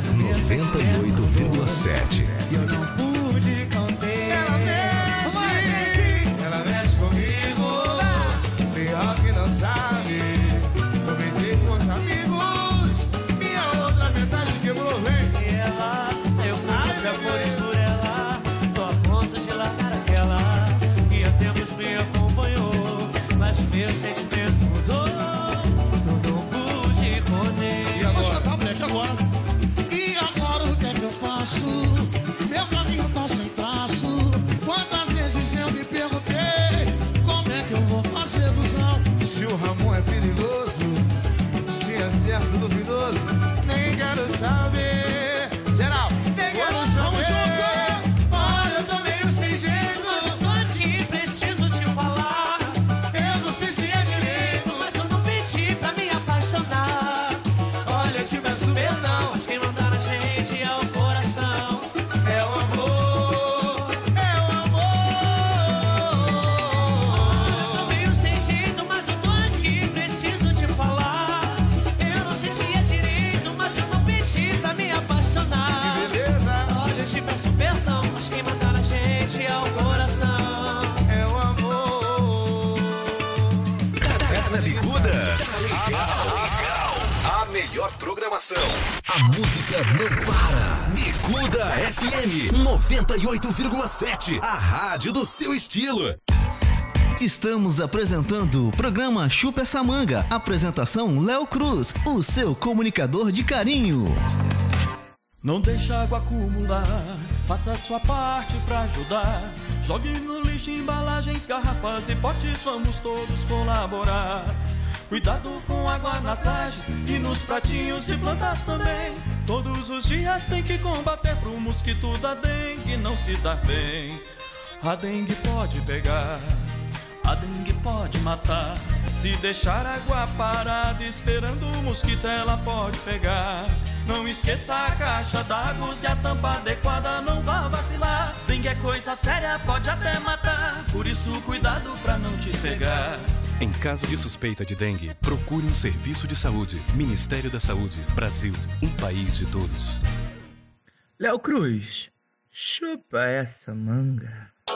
98,7. A rádio do seu estilo. Estamos apresentando o programa Chupa essa manga. Apresentação Léo Cruz, o seu comunicador de carinho. Não deixe água acumular, faça sua parte para ajudar. Jogue no lixo embalagens, garrafas e potes, vamos todos colaborar. Cuidado com água nas lajes e nos pratinhos de plantas também. Todos os dias tem que combater pro mosquito da dengue não se dar bem. A dengue pode pegar, a dengue pode matar. Se deixar água parada esperando o mosquito, ela pode pegar. Não esqueça a caixa d'água, e a tampa adequada, não vá vacilar. Dengue é coisa séria, pode até matar. Por isso, cuidado pra não te pegar. Em caso de suspeita de dengue, procure um serviço de saúde. Ministério da Saúde. Brasil. Um país de todos. Léo Cruz, chupa essa manga.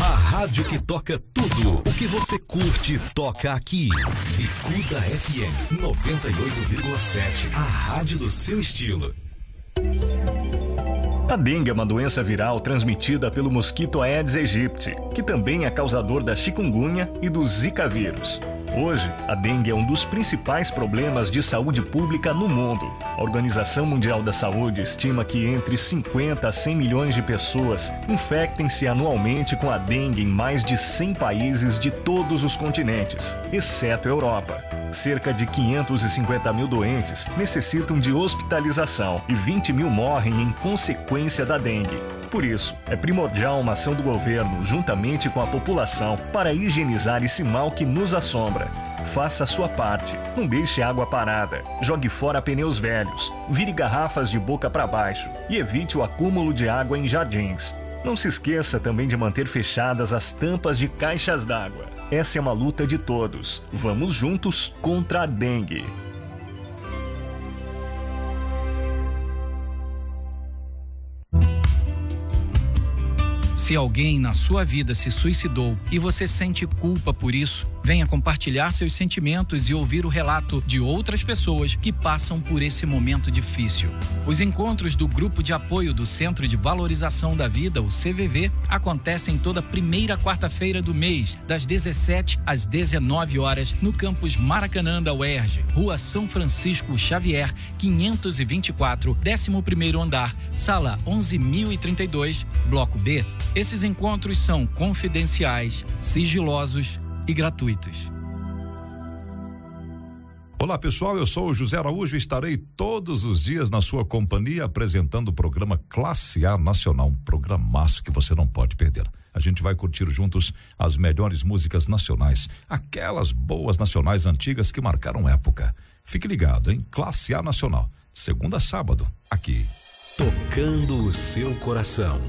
A rádio que toca tudo o que você curte toca aqui. Bicuda FM 98,7. A rádio do seu estilo. A dengue é uma doença viral transmitida pelo mosquito Aedes aegypti, que também é causador da chikungunya e do zika vírus. Hoje, a dengue é um dos principais problemas de saúde pública no mundo. A Organização Mundial da Saúde estima que entre 50 a 100 milhões de pessoas infectem-se anualmente com a dengue em mais de 100 países de todos os continentes, exceto a Europa. Cerca de 550 mil doentes necessitam de hospitalização e 20 mil morrem em consequência da dengue. Por isso, é primordial uma ação do governo, juntamente com a população, para higienizar esse mal que nos assombra. Faça a sua parte. Não deixe água parada. Jogue fora pneus velhos. Vire garrafas de boca para baixo. E evite o acúmulo de água em jardins. Não se esqueça também de manter fechadas as tampas de caixas d'água. Essa é uma luta de todos. Vamos juntos contra a dengue. Se alguém na sua vida se suicidou e você sente culpa por isso, venha compartilhar seus sentimentos e ouvir o relato de outras pessoas que passam por esse momento difícil. Os encontros do Grupo de Apoio do Centro de Valorização da Vida, o CVV, acontecem toda primeira quarta-feira do mês, das 17 às 19 horas, no campus Maracanã da UERJ, Rua São Francisco Xavier, 524, 11º andar, sala 11032, bloco B. Esses encontros são confidenciais, sigilosos e gratuitos. Olá pessoal, eu sou o José Araújo e estarei todos os dias na sua companhia apresentando o programa Classe A Nacional, um programaço que você não pode perder. A gente vai curtir juntos as melhores músicas nacionais, aquelas boas nacionais antigas que marcaram época. Fique ligado, hein? Classe A Nacional, segunda a sábado, aqui. Tocando o seu coração.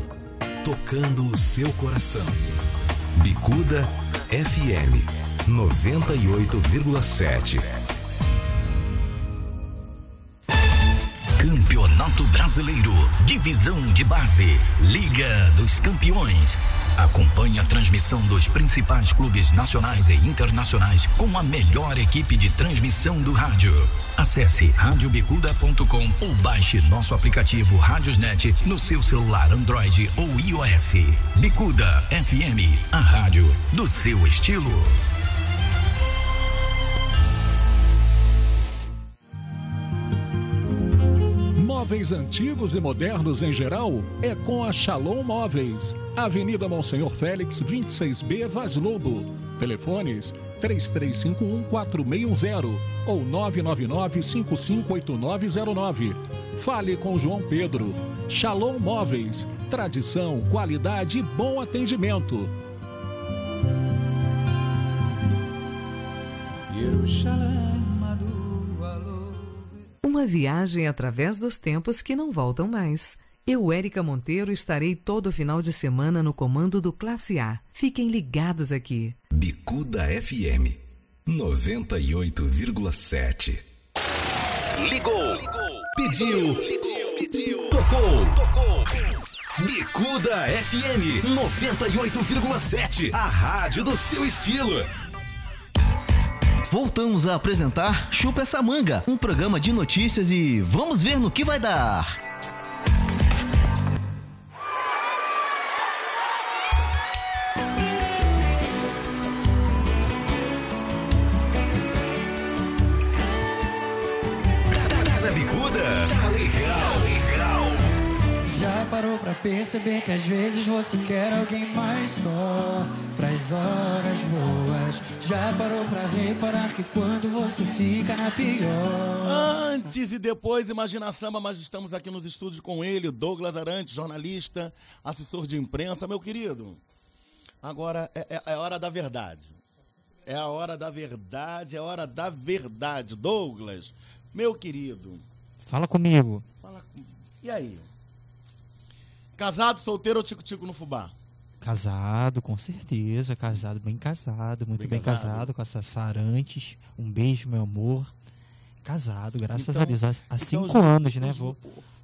Tocando o seu coração. Bicuda FM 98,7. Campeonato Brasileiro, Divisão de Base, Liga dos Campeões. Acompanhe a transmissão dos principais clubes nacionais e internacionais com a melhor equipe de transmissão do rádio. Acesse radiobicuda.com ou baixe nosso aplicativo Radiosnet no seu celular Android ou iOS. Bicuda FM, a rádio do seu estilo. Móveis antigos e modernos em geral é com a Shalom Móveis. Avenida Monsenhor Félix, 26B, Vaz Lobo. Telefones 33514610 ou 999-558909. Fale com João Pedro. Shalom Móveis. Tradição, qualidade e bom atendimento. Uma viagem através dos tempos que não voltam mais. Eu, Érica Monteiro, estarei todo final de semana no comando do Classe A. Fiquem ligados aqui. Bicuda FM 98,7. Ligou. Pediu. Tocou. Bicuda FM 98,7. A rádio do seu estilo. Voltamos a apresentar Chupa essa manga, um programa de notícias e vamos ver no que vai dar. Parou pra perceber que às vezes você quer alguém mais só pra das horas boas. Já parou pra reparar que quando você fica na pior. Antes e depois, Imagina Samba, mas estamos aqui nos estúdios com ele, Douglas Arantes, jornalista, assessor de imprensa. Meu querido, agora é, é, é hora da verdade. É a hora da verdade, é a hora da verdade. Douglas, meu querido. Fala comigo. Fala, e aí? Casado, solteiro ou tico-tico no fubá? Casado, com certeza. Casado, bem casado. Muito bem, bem casado. casado. com essa Sarantes. Um beijo, meu amor. Casado, graças então, a Deus. Há, então, cinco anos, né? Vou,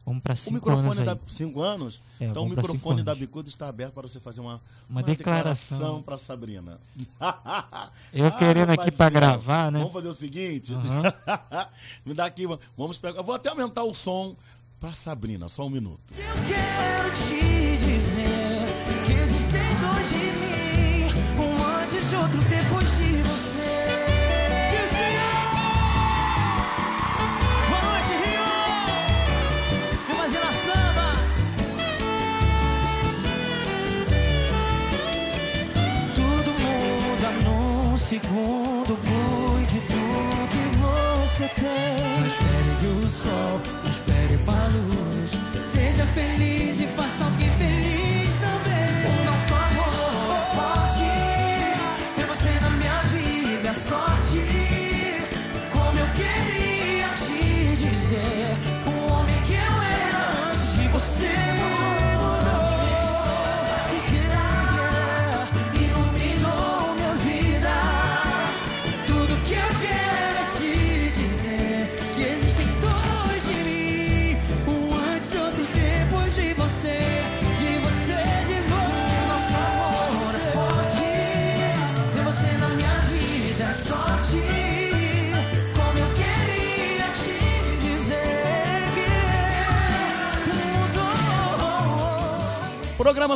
vamos para cinco anos. Da, cinco anos? É, então o microfone da Bicuda está aberto para você fazer uma, uma, uma declaração, declaração para Sabrina. [laughs] Eu ah, querendo aqui para gravar, né? Vamos fazer o seguinte. Uhum. [laughs] Me dá aqui, vamos pegar. Eu vou até aumentar o som para Sabrina, só um minuto. Eu quero te dizer que existem dois de mim, um antes e outro depois de você.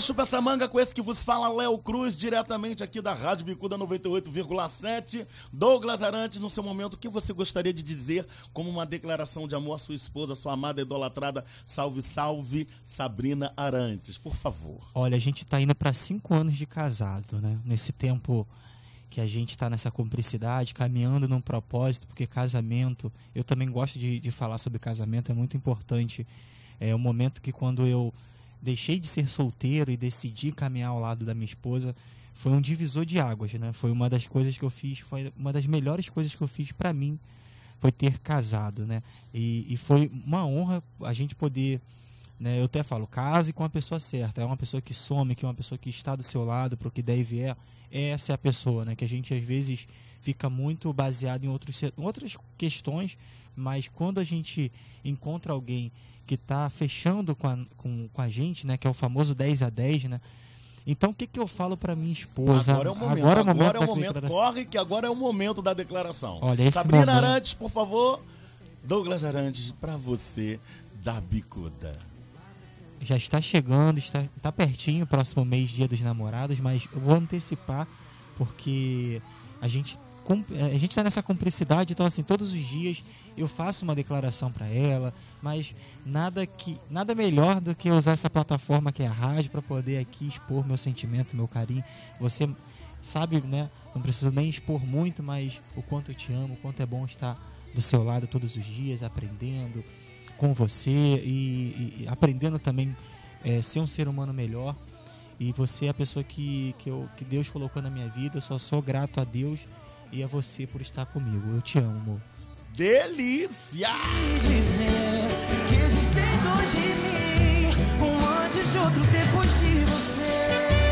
Chupa essa manga com esse que vos fala Léo Cruz, diretamente aqui da Rádio Bicuda 98,7. Douglas Arantes, no seu momento, o que você gostaria de dizer como uma declaração de amor à sua esposa, sua amada idolatrada, salve, salve, Sabrina Arantes, por favor. Olha, a gente está indo para cinco anos de casado, né? Nesse tempo que a gente está nessa cumplicidade, caminhando num propósito, porque casamento, eu também gosto de, de falar sobre casamento, é muito importante. É o momento que quando eu deixei de ser solteiro e decidi caminhar ao lado da minha esposa, foi um divisor de águas, né? Foi uma das coisas que eu fiz, foi uma das melhores coisas que eu fiz para mim, foi ter casado, né? E, e, foi uma honra a gente poder, né? Eu até falo, case com a pessoa certa, é uma pessoa que some, que é uma pessoa que está do seu lado, para o que der e vier, essa é a pessoa, né? Que a gente às vezes fica muito baseado em outros, outras questões, mas quando a gente encontra alguém que está fechando com a, com, com a gente, né? Que é o famoso 10 a 10, né? Então, o que, que eu falo para minha esposa? Agora é o momento. Agora é o momento, agora é o momento corre que agora é o momento da declaração. Olha, esse Sabrina momento... Arantes, por favor. Douglas Arantes, para você, da bicuda. Já está chegando, está, está pertinho, próximo mês, dia dos namorados, mas eu vou antecipar porque a gente a gente está nessa cumplicidade, então assim, todos os dias eu faço uma declaração para ela, mas nada que nada melhor do que usar essa plataforma que é a rádio para poder aqui expor meu sentimento, meu carinho. Você sabe, né? Não preciso nem expor muito, mas o quanto eu te amo, o quanto é bom estar do seu lado todos os dias, aprendendo com você e, e aprendendo também é, ser um ser humano melhor. E você é a pessoa que, que, eu, que Deus colocou na minha vida. Eu só sou grato a Deus e a você por estar comigo. Eu te amo, amor. Delícia! E dizer que existem dois de mim, um antes e outro depois de você.